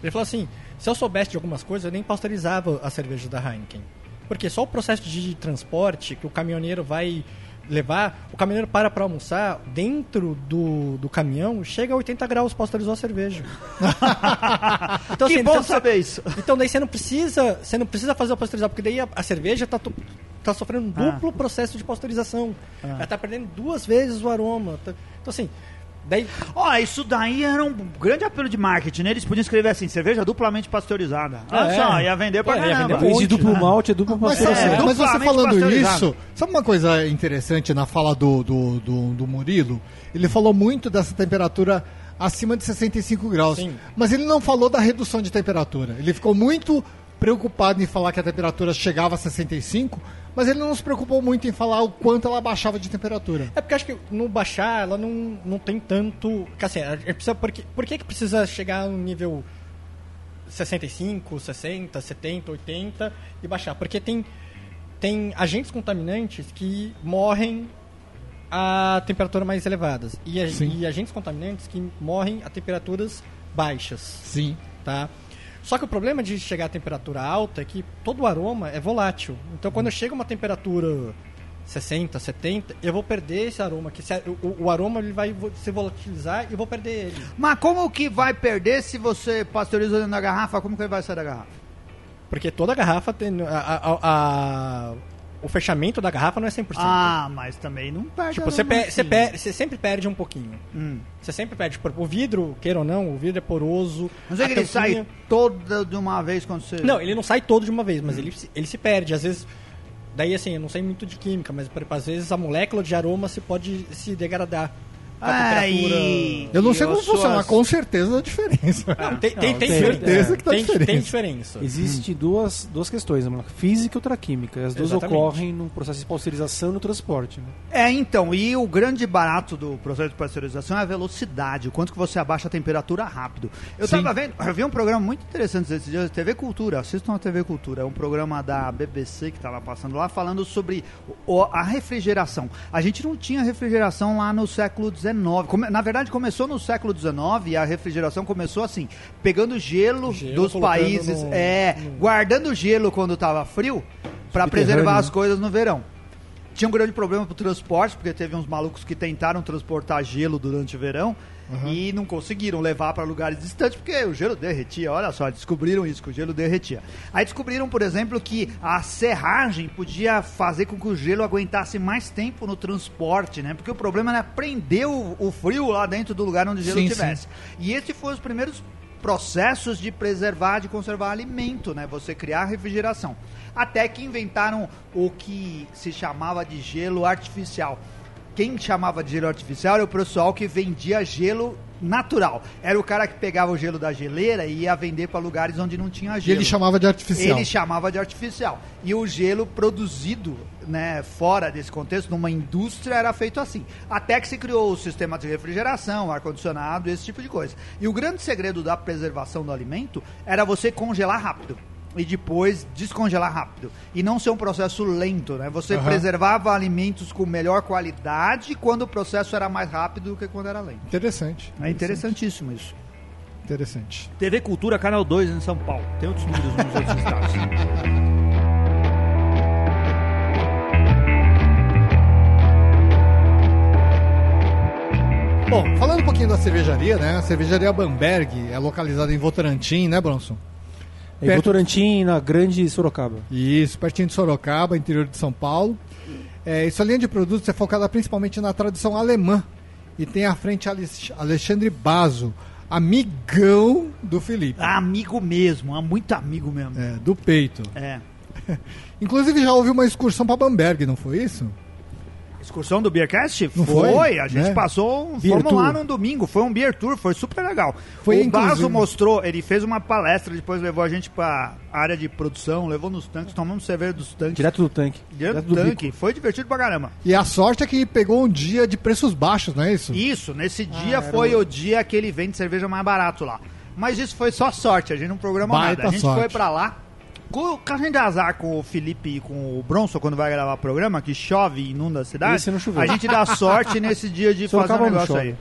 ele falou assim: se eu soubesse de algumas coisas, eu nem pasteurizava a cerveja da Heineken. Porque só o processo de transporte que o caminhoneiro vai levar, o caminhoneiro para para almoçar, dentro do, do caminhão, chega a 80 graus, pasteurizou a cerveja. Então, que assim, bom então, saber isso. então daí você não precisa, você não precisa fazer o pasteurizar, porque daí a, a cerveja tá, to- tá sofrendo um Ah. duplo processo de pasteurização. Ela tá perdendo duas vezes o aroma. Tá- então assim, daí Ó, isso daí era um grande apelo de marketing, né? Eles podiam escrever assim, cerveja duplamente pasteurizada. Olha É. só, ia vender pra É, ia caramba. vender de duplo né? malte, é duplo Mas, pasteurização. sabe, É, mas você falando pasteurizado. isso, sabe uma coisa interessante na fala do, do, do, do Murilo? Ele falou muito dessa temperatura acima de 65 graus. Sim. Mas ele não falou da redução de temperatura. Ele ficou muito preocupado em falar que a temperatura chegava a 65, mas ele não se preocupou muito em falar o quanto ela baixava de temperatura. É porque acho que no baixar ela não, não tem tanto. Assim, precisa, por, que, por que, que precisa chegar a um nível 65, 60, 70, 80 e baixar? Porque tem, tem agentes contaminantes que morrem a temperaturas mais elevadas e, a- e agentes contaminantes que morrem a temperaturas baixas. Sim. tá? Só que o problema de chegar a temperatura alta é que todo o aroma é volátil. Então, quando chega uma temperatura 60, 70, eu vou perder esse aroma. Que o, o aroma ele vai se volatilizar e eu vou perder ele. Mas como que vai perder se você pasteuriza dentro da garrafa? Como que ele vai sair da garrafa? Porque toda garrafa tem. A, a- a- o fechamento da garrafa não é 100%. Ah, mas também não perde Tipo, você, pe- você, per- você sempre perde um pouquinho. Hum. Você sempre perde. Por- O vidro, queira ou não, o vidro é poroso. Não sei a que ele sai toda de uma vez quando você... Não, ele não sai todo de uma vez, Hum. mas ele, se- ele se perde. Às vezes. Daí, assim, eu não sei muito de química, mas às vezes a molécula de aroma se pode se degradar. A temperatura. e- Eu não sei como funciona, suas- com certeza a diferença. Não, tem, tem, Não, tem, tem diferença. certeza que tá tem, diferença. tem diferença. Existe duas, duas questões, uma física e outra química. As duas Exatamente. ocorrem no processo de pasteurização e no transporte. Né? É, então, e o grande barato do processo de pasteurização é a velocidade, o quanto que você abaixa a temperatura rápido. Eu Sim. tava vendo, eu vi um programa muito interessante esses dias, TV Cultura, assistam a TV Cultura, é um programa da BBC que tava passando lá, falando sobre o- a refrigeração. A gente não tinha refrigeração lá no século XIX, Na verdade começou no século XIX e a refrigeração começou assim, pegando gelo, Gelo, dos países, no- é, guardando gelo quando tava frio, para preservar as né? coisas no verão. Tinha um grande problema pro transporte, porque teve uns malucos que tentaram transportar gelo durante o verão e não conseguiram levar para lugares distantes, porque o gelo derretia. Olha só, descobriram isso, que o gelo derretia. Aí descobriram, por exemplo, que a serragem podia fazer com que o gelo aguentasse mais tempo no transporte, né? Porque o problema era prender o, o frio lá dentro do lugar onde o gelo estivesse. E esse foi os primeiros processos de preservar, de conservar alimento, né? Você criar refrigeração. Até que inventaram o que se chamava de gelo artificial. Quem chamava de gelo artificial era o pessoal que vendia gelo natural. Era o cara que pegava o gelo da geleira e ia vender para lugares onde não tinha gelo. ele chamava de artificial. Ele chamava de artificial. E o gelo produzido né, fora desse contexto, numa indústria, era feito assim. Até que se criou o sistema de refrigeração, ar-condicionado, esse tipo de coisa. E o grande segredo da preservação do alimento era você congelar rápido. E depois descongelar rápido. E não ser um processo lento, né? Você Aham. preservava alimentos com melhor qualidade quando o processo era mais rápido do que quando era lento. Interessante. É interessantíssimo isso. Interessante. TV Cultura, Canal 2 em São Paulo. Tem outros números nos outros estados. Bom, falando um pouquinho da cervejaria, né? A cervejaria Bamberg é localizada em Votorantim, né, Bronson? Em Perto- Votorantim, na Grande Sorocaba. Isso, pertinho de Sorocaba, interior de São Paulo. É, sua linha de produtos é focada principalmente na tradição alemã. E tem à frente Alex- Alexandre Bazo, amigão do Felipe. Ah, amigo mesmo, ah, muito amigo mesmo. É, do peito. É. Inclusive já houve uma excursão para Bamberg, não foi isso? Excursão do Beercast? Não foi? A gente Né? passou um. Fomos lá num domingo, foi um beer tour, foi super legal. Foi, o Baso mostrou, ele fez uma palestra, depois levou a gente pra área de produção, levou nos tanques, tomamos cerveja dos tanques. Direto do tanque. Direto do bico. tanque. Foi divertido pra caramba. E a sorte é que pegou um dia de preços baixos, não é isso? Isso, nesse dia era foi o- o dia que ele vende cerveja mais barato lá. Mas isso foi só sorte, a gente não programou Baita nada. A gente sorte. foi pra lá. Com, a gente de azar com o Felipe e com o Bronson quando vai gravar programa, que chove e inunda a cidade. Esse não choveu. A gente dá sorte nesse dia de fazer um negócio aí.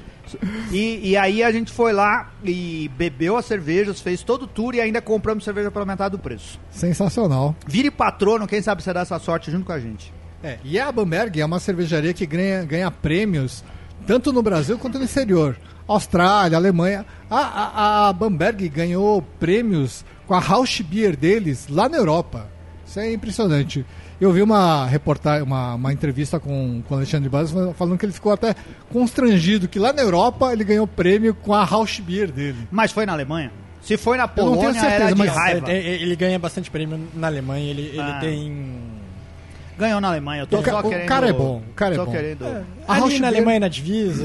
E, e aí a gente foi lá e bebeu as cervejas, fez todo o tour e ainda compramos cerveja pela metade do preço. Sensacional. Vire patrono, quem sabe você dá essa sorte junto com a gente. É, e a Bamberg é uma cervejaria que ganha, ganha prêmios tanto no Brasil quanto no exterior. Austrália, Alemanha. A, a, a Bamberg ganhou prêmios com a Rausch Beer deles lá na Europa. Isso é impressionante. Eu vi uma reportagem, uma, uma entrevista com, com o Alexandre Barros falando que ele ficou até constrangido que lá na Europa ele ganhou prêmio com a Rausch Beer dele. Mas foi na Alemanha? Se foi na Eu não tenho Polônia, certeza, era de mas- raiva. Ele, ele ganha bastante prêmio na Alemanha. Ele, ele Ah. tem. Ganhou na Alemanha. Eu tô O ca- só o querendo... cara é bom, o cara é bom. querendo... A Ali Rausch na Alemanha na divisa.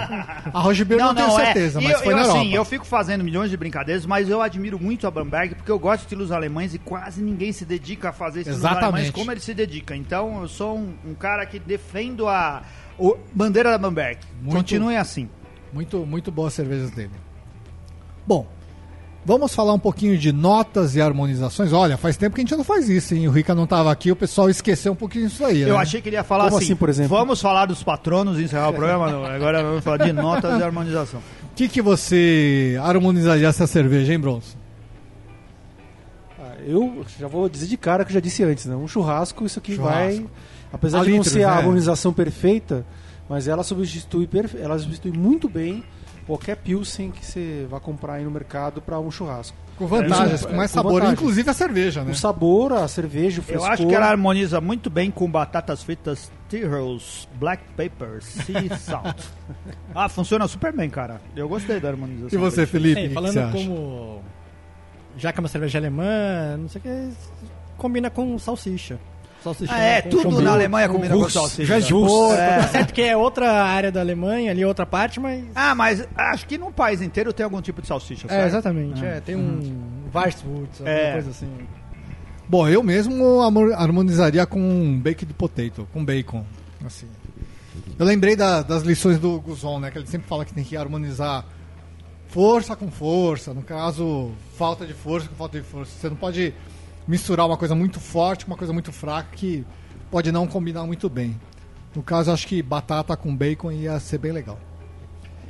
A Rausch Beer não, tenho certeza, é. mas eu, foi eu, na assim, Europa. eu fico fazendo milhões de brincadeiras, mas eu admiro muito a Bamberg porque eu gosto de estilos alemães e quase ninguém se dedica a fazer estilos Exatamente. alemães como ele se dedica. Então eu sou um, um cara que defendo a o, bandeira da Bamberg. Muito- Continue assim. Muito, muito boas cervejas dele. Bom, vamos falar um pouquinho de notas e harmonizações. Olha, faz tempo que a gente não faz isso, hein? O Rica não estava aqui, o pessoal esqueceu um pouquinho disso aí. Eu né? achei que ele ia falar Como assim, assim, por exemplo? vamos falar dos patronos e encerrar o programa. Não, agora vamos falar de notas e harmonização. O que, que você harmonizaria essa cerveja, hein, Bronson? Ah, Eu já vou dizer de cara que eu já disse antes, né? Um churrasco, isso aqui Churrasco. vai. Apesar A de não litros, ser a né? harmonização perfeita, mas ela substitui, perfe- ela substitui muito bem qualquer Pilsen que você vá comprar aí no mercado para um churrasco. Com vantagens, É, com mais com sabor, vantagens. inclusive a cerveja, né? O sabor, a cerveja, o Eu frescor. acho que ela harmoniza muito bem com batatas fritas Tyrrell's, Black Pepper, Sea Salt. ah, funciona super bem, cara. Eu gostei da harmonização. E você. Felipe? Ei, falando como. Já que é uma cerveja alemã, não sei o que. Combina com salsicha. Salsicha Ah, é, tudo na Alemanha combina com salsicha. De Wurst, porco. é. Tá certo que é outra área da Alemanha, ali outra parte, mas. Ah, mas acho que no país inteiro tem algum tipo de salsicha, É, exatamente. Ah. É, tem um Weisswurst, alguma É. coisa assim. Bom, eu mesmo harmonizaria com um baked potato, com bacon. Assim. Eu lembrei da- das lições do Guzon, né? Que ele sempre fala que tem que harmonizar força com força. No caso, falta de força com falta de força. Você não pode misturar uma coisa muito forte com uma coisa muito fraca que pode não combinar muito bem. No caso, acho que batata com bacon ia ser bem legal.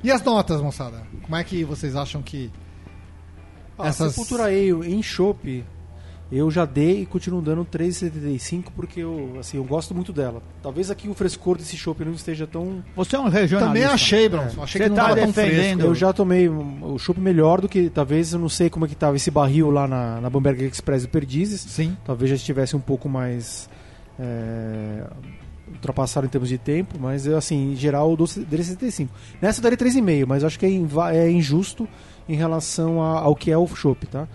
E as notas, moçada? Como é que vocês acham que Ah, essas- Sepultura Ale em chopp, eu já dei e continuo dando 3,75 porque eu, assim, eu gosto muito dela. Talvez aqui o frescor desse chopp não esteja tão... Você é um regionalista. Também achei, Bronson. Achei Você que não tá tava tão defendendo- fresco. Eu já tomei um- o chopp melhor do que, talvez, eu não sei como é que tava esse barril lá na, na Bamberg Express do Perdizes. Sim. Talvez já estivesse um pouco mais é, ultrapassado em termos de tempo, mas eu, assim, em geral eu dou 75. Nessa eu daria 3,5, mas eu acho que é, é injusto em relação a- ao que é o chopp, tá?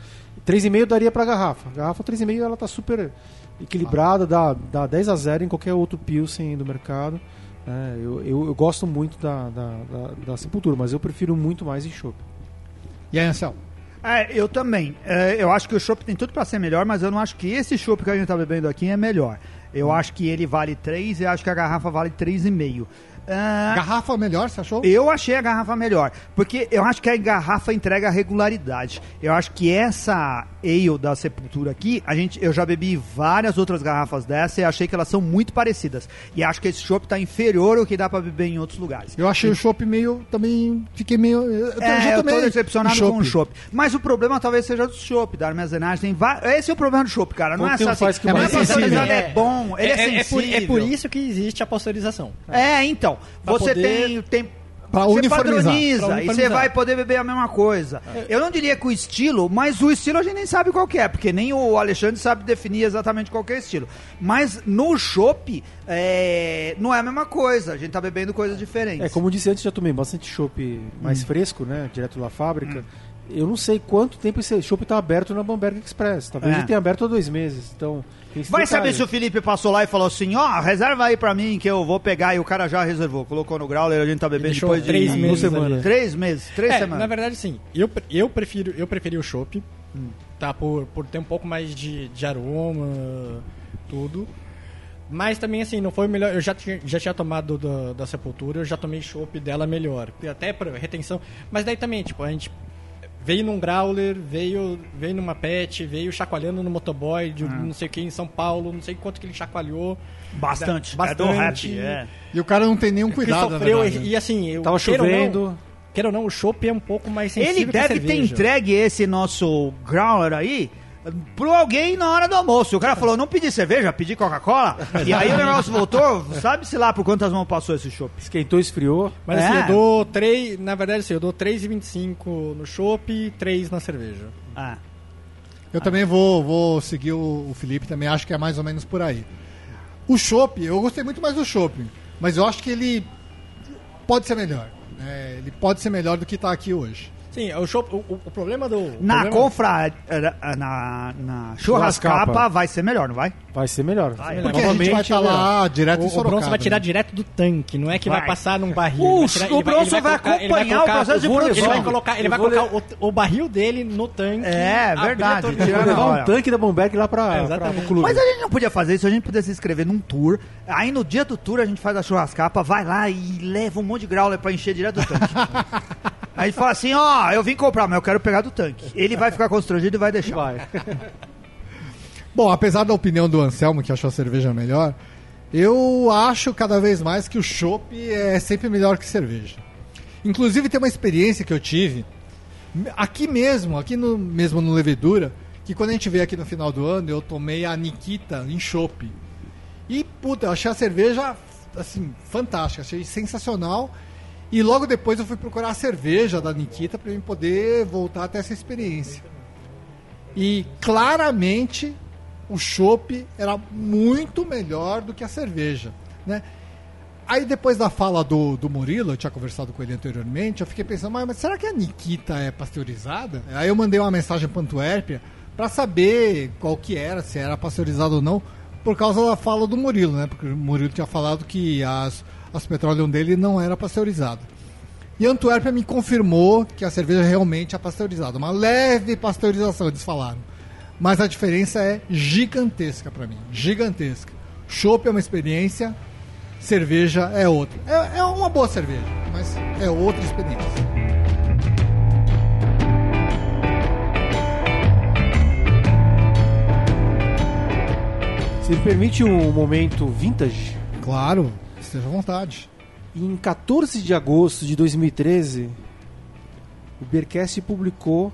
3,5 eu daria pra garrafa. A garrafa 3,5 ela tá super equilibrada, dá, dá 10 a 0 em qualquer outro Pilsen do mercado. É, eu, eu, eu gosto muito da, da, da, da Sepultura, mas eu prefiro muito mais em chopp. E aí, Ansel? É, eu também. É, eu acho que o chopp tem tudo pra ser melhor, mas eu não acho que esse chopp que a gente tá bebendo aqui é melhor. Eu acho que ele vale 3 e acho que a garrafa vale 3,5. Ah, Garrafa melhor, você achou? Eu achei a garrafa melhor, porque eu acho que a garrafa entrega regularidade. Eu acho que essa ale da Sepultura aqui, a gente, eu já bebi várias outras garrafas dessa e achei que elas são muito parecidas. E acho que esse chopp tá inferior ao que dá pra beber em outros lugares. Eu achei o chopp meio. Também fiquei meio. Eu, É, já eu tô tomei decepcionado com o chopp. Mas o problema talvez seja do chopp, da armazenagem. Tem va- Esse é o problema do chopp, cara. Não Quanto é só assim, faz que é o mais mais pasteurizado, sensível? é bom, ele é, é, por, sensível. é por isso que existe a pasteurização. É, então. Pra você poder- tem, tem. Pra você uniformizar. padroniza Pra e você uniformizar. vai poder beber a mesma coisa. Eu não diria que o estilo, mas o estilo a gente nem sabe qual que é, porque nem o Alexandre sabe definir exatamente qual que é o estilo. Mas no chopp, é, não é a mesma coisa. A gente tá bebendo coisas diferentes. É, como eu disse antes, já tomei bastante chopp mais fresco, né? Direto da fábrica. Eu não sei quanto tempo esse chopp tá aberto na Bamberg Express. Talvez É. ele tenha aberto há dois meses. Então, Vai saber se o Felipe passou lá e falou assim, ó, reserva aí pra mim que eu vou pegar e o cara já reservou. Colocou no growler, a gente tá bebendo Deixou depois de três uma meses semana. ali. Três meses, três É, semanas. na verdade, sim. Eu, eu prefiro eu preferi o chopp, tá? Por, por ter um pouco mais de, de aroma, tudo. Mas também, assim, não foi o melhor. Eu já tinha, já tinha tomado da, da Sepultura, eu já tomei chopp dela melhor. Até pra retenção. Mas daí também, tipo, a gente veio num growler, veio, veio numa pet, veio chacoalhando no motoboy de não sei o que em São Paulo, não sei quanto que ele chacoalhou. Bastante. Bastante. É do rap, é. E o cara não tem nenhum cuidado, sofreu, e, e assim, eu, Tava não- chovendo. Queira ou não, o chopp é um pouco mais sensível Ele que a deve ter entregue esse nosso growler aí pro alguém na hora do almoço. O cara falou, não pedi cerveja, pedi Coca-Cola. e aí o negócio voltou, sabe-se lá por quantas mãos passou esse chopp. Esquentou, esfriou. Mas assim, É. eu dou 3, na verdade assim, eu dou 3,25 no chopp e 3 na cerveja. Ah. Eu também vou, vou seguir o, o Felipe, também acho que é mais ou menos por aí. O chopp, eu gostei muito mais do chopp, mas eu acho que ele pode ser melhor. né? ele pode ser melhor do que está aqui hoje. Sim, o chopp, o, o- o problema do... o Na problema- confra, eh, na, na churrascapa vai ser melhor, não vai? Vai ser melhor. Vai, Porque a gente vai estar lá direto em O, o Sorocaba. Bronson vai tirar né? direto do tanque, não é que vai, Vai. passar num barril. O- vai tirar- o Bronson vai colocar- ele vai acompanhar o colocar- processo de Ele vai produção. colocar, ele vai colocar o, o barril dele no tanque. É, verdade, levar hora. um tanque da Bamberg lá pra, É, pra, clube. Mas a gente não podia fazer isso, a gente podia se inscrever num tour. Aí no dia do tour a gente faz a churrascapa, vai lá e leva um monte de growler pra encher direto do tanque. Aí fala assim, ó, eu vim comprar, mas eu quero pegar do tanque. Ele vai ficar constrangido e vai deixar. Vai. Bom, apesar da opinião do Anselmo, que achou a cerveja melhor, eu acho cada vez mais que o chopp é sempre melhor que cerveja. Inclusive tem uma experiência que eu tive aqui mesmo, aqui no, mesmo no Levedura, que quando a gente veio aqui no final do ano, eu tomei a Nikita em chopp. E, puta, eu achei a cerveja, assim, fantástica, achei sensacional. E logo depois eu fui procurar a cerveja da Nikita para eu poder voltar até essa experiência. E claramente o chopp era muito melhor do que a cerveja, né? Aí depois da fala do, do Murilo, eu tinha conversado com ele anteriormente, eu fiquei pensando, mas, mas será que a Nikita é pasteurizada? Aí eu mandei uma mensagem para Antuérpia para saber qual que era, se era pasteurizada ou não, por causa da fala do Murilo, né? Porque o Murilo tinha falado que as, as petroleum dele não era pasteurizada. E Antuérpia me confirmou que a cerveja realmente é pasteurizada. Uma leve pasteurização, eles falaram. Mas a diferença é gigantesca para mim. Gigantesca. Chopp é uma experiência, cerveja é outra. É, é uma boa cerveja, mas é outra experiência. Se me permite um momento vintage, Claro, esteja à vontade. em 14 de agosto de 2013, o Beercast publicou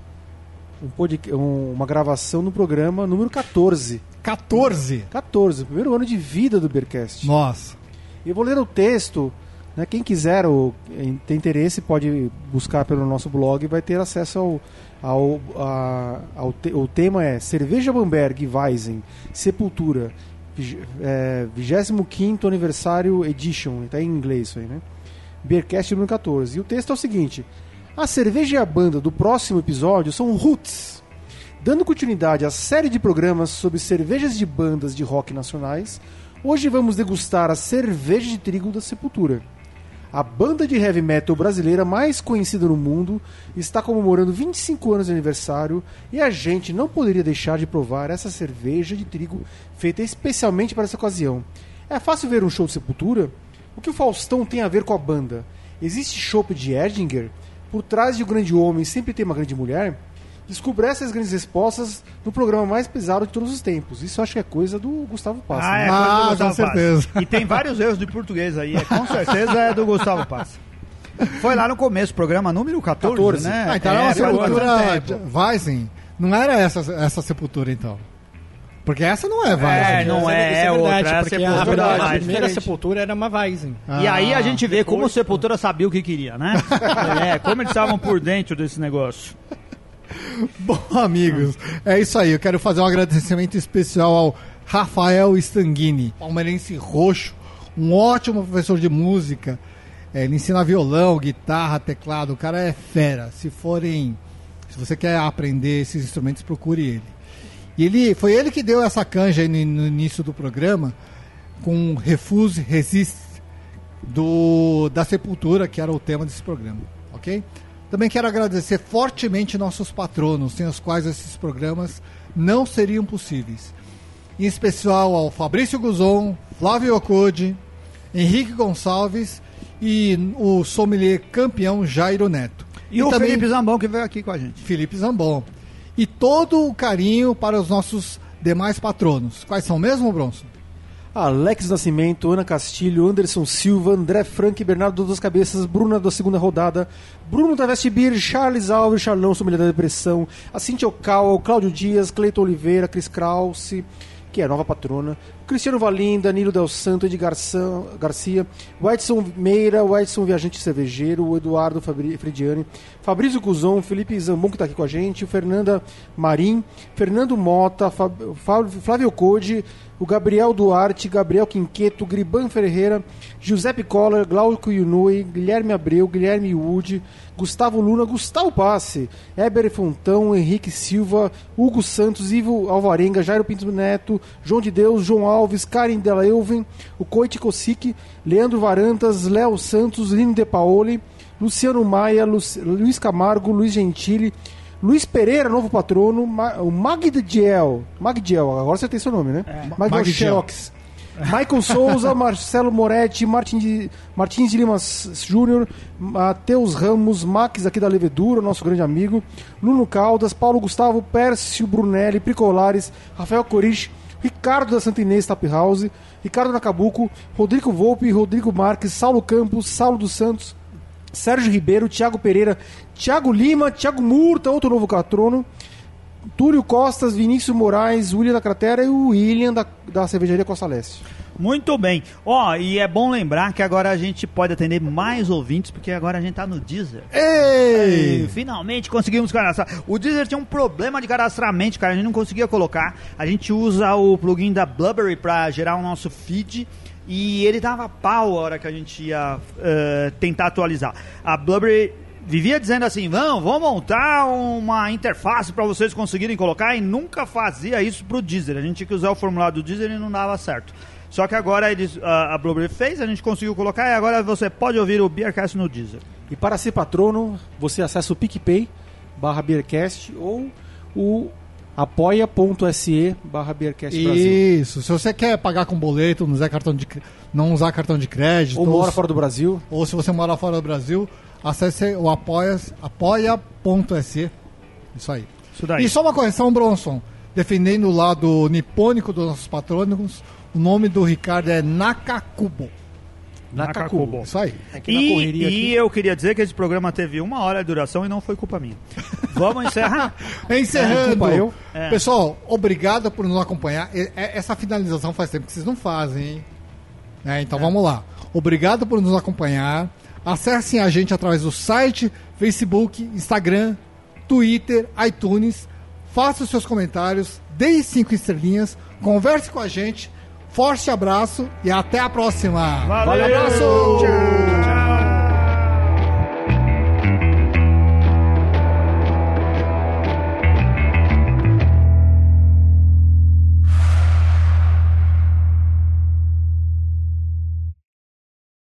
um pod- um- uma gravação no programa número 14. 14. 14, o primeiro ano de vida do Beercast. Nossa. Eu vou ler o texto. Né? Quem quiser ou em- tem interesse pode buscar pelo nosso blog e vai ter acesso ao. ao, a- ao te- o tema é Cerveja Bamberg Weizen Sepultura, é, 25 Aniversário Edition. Está em inglês isso aí, né? Beercast número 14. E o texto é o seguinte: A cerveja e a banda do próximo episódio são Roots. Dando continuidade à série de programas sobre cervejas de bandas de rock nacionais, Hoje vamos degustar a cerveja de trigo da Sepultura. A banda de heavy metal brasileira mais conhecida no mundo está comemorando 25 anos de aniversário e a gente não poderia deixar de provar essa cerveja de trigo feita especialmente para essa ocasião. É fácil ver um show de Sepultura? O que o Faustão tem a ver com a banda? Existe chopp de Erdinger? Por trás de um grande homem sempre tem uma grande mulher? Descubra essas grandes respostas no programa mais pesado de todos os tempos. Isso eu acho que é coisa do Gustavo Passa. Ah, né? é coisa do Ah, Gustavo com certeza. Passa. E tem vários erros de português aí. é, com certeza é do Gustavo Passa. Foi lá no começo, programa número 14, 14. né? Ah, então era uma É, faz sepultura de- Weizen. Não era essa, essa sepultura, então. Porque essa não é É, Weizen. não Isso é, isso é outra, verdade, é a sepultura a, primeira- Weizen. a primeira sepultura era uma Weizen. E aí a Ah, gente vê como o Sepultura sabia o que queria, né? é, como eles estavam por dentro desse negócio. Bom, amigos, é isso aí. Eu quero fazer um agradecimento especial ao Rafael Stanguini, palmeirense roxo, um ótimo professor de música. É, ele ensina violão, guitarra, teclado. O cara é fera. Se forem, se você quer aprender esses instrumentos, procure ele. E ele foi ele que deu essa canja no, no início do programa com Refuse Resist do da Sepultura, que era o tema desse programa, ok? Também quero agradecer fortemente nossos patronos, sem os quais esses programas não seriam possíveis. Em especial ao Fabrício Guzon, Flávio Ocode, Henrique Gonçalves e o sommelier campeão Jairo Neto. E, o Felipe Zambão que veio aqui com a gente. Felipe Zambon. E todo o carinho para os nossos demais patronos. Quais são mesmo, Bronson? Alex Nascimento, Ana Castilho, Anderson Silva, André Frank, Bernardo das Cabeças, Bruna da segunda rodada, Bruno Travesti Bir, Charles Alves, Charlão, Sommelier da Depressão, Cintia Ocal, Cláudio Dias, Cleiton Oliveira, Cris Krause, que é a nova patrona, Cristiano Valim, Danilo Del Santo, San- Garcia, Whiteson Meira, Whiteson Viajante Cervejeiro, Eduardo Fabri- Frediani, Fabrício Guzon, Felipe Zambon que está aqui com a gente, Fernanda Marim, Fernando Mota, Fab- Flávio Code, o Gabriel Duarte, Gabriel Quinqueto, Griban Ferreira, Giuseppe Coller, Glauco Yunui, Guilherme Abreu, Guilherme Wood, Gustavo Luna, Gustavo Passe, Éber Fontão, Henrique Silva, Hugo Santos, Ivo Alvarenga, Jairo Pinto Neto, João de Deus, João Alves, Karen Della Elven, o Coit Kosic, Leandro Varantas, Léo Santos, Lino De Paoli, Luciano Maia, Lu- Luiz Camargo, Luiz Gentili, Luiz Pereira, novo patrono, Ma- o Magdiel, Magdiel, agora você tem seu nome, né? Magdiel Magdiel. Xerox. Michael Souza, Marcelo Moretti, Martin de, Martins de Lima Júnior, Matheus Ramos, Max aqui da Levedura, nosso grande amigo, Nuno Caldas, Paulo Gustavo, Pércio Brunelli, Pricolares, Rafael Corich, Ricardo da Santa Inês Tap House, Ricardo Nacabuco, Rodrigo Volpe, Rodrigo Marques, Saulo Campos, Saulo dos Santos, Sérgio Ribeiro, Thiago Pereira, Thiago Lima, Thiago Murta, outro novo catrono, Túlio Costas, Vinícius Moraes, William da Cratera e o William da, da Cervejaria Costa Leste. Muito bem. Ó, e é bom lembrar que agora a gente pode atender mais ouvintes, porque agora a gente tá no Deezer. Ei! E finalmente conseguimos cadastrar. O Deezer tinha um problema de cadastramento, cara. A gente não conseguia colocar. A gente usa o plugin da Blubbery para gerar o nosso feed. E ele dava pau a hora que a gente ia eh, tentar atualizar. A Blubbery vivia dizendo assim: vamos, vamos montar uma interface para vocês conseguirem colocar. E nunca fazia isso pro Deezer. A gente tinha que usar o formulário do Deezer e não dava certo. Só que agora eles, a, a Blubbery fez, a gente conseguiu colocar. E agora você pode ouvir o Beercast no Deezer. E para ser patrono, você acessa o PicPay barra Beercast ou o apoia.se barra Beercast Brasil. Isso. Se você quer pagar com boleto, não usar cartão de, não usar cartão de crédito, Ou mora se- fora do Brasil. ou se você mora fora do Brasil, acesse o apoia, apoia.se. Isso aí. Isso daí. E só uma correção, Bronson. Defendendo o lado nipônico dos nossos patrônicos, o nome do Ricardo é Nakakubo. Nakakubo. Isso aí. É E, e aqui- eu queria dizer que esse programa teve uma hora de duração e não foi culpa minha. Vamos encerrar? Encerrando. culpa eu. É. Pessoal, obrigado por nos acompanhar. E- Essa finalização faz tempo que vocês não fazem, hein? É, então vamos lá. Obrigado por nos acompanhar. Acessem a gente através do site, Facebook, Instagram, Twitter, iTunes. Faça os seus comentários, dê cinco estrelinhas, converse com a gente. Forte abraço e até a próxima. Valeu! Abraço! Tchau!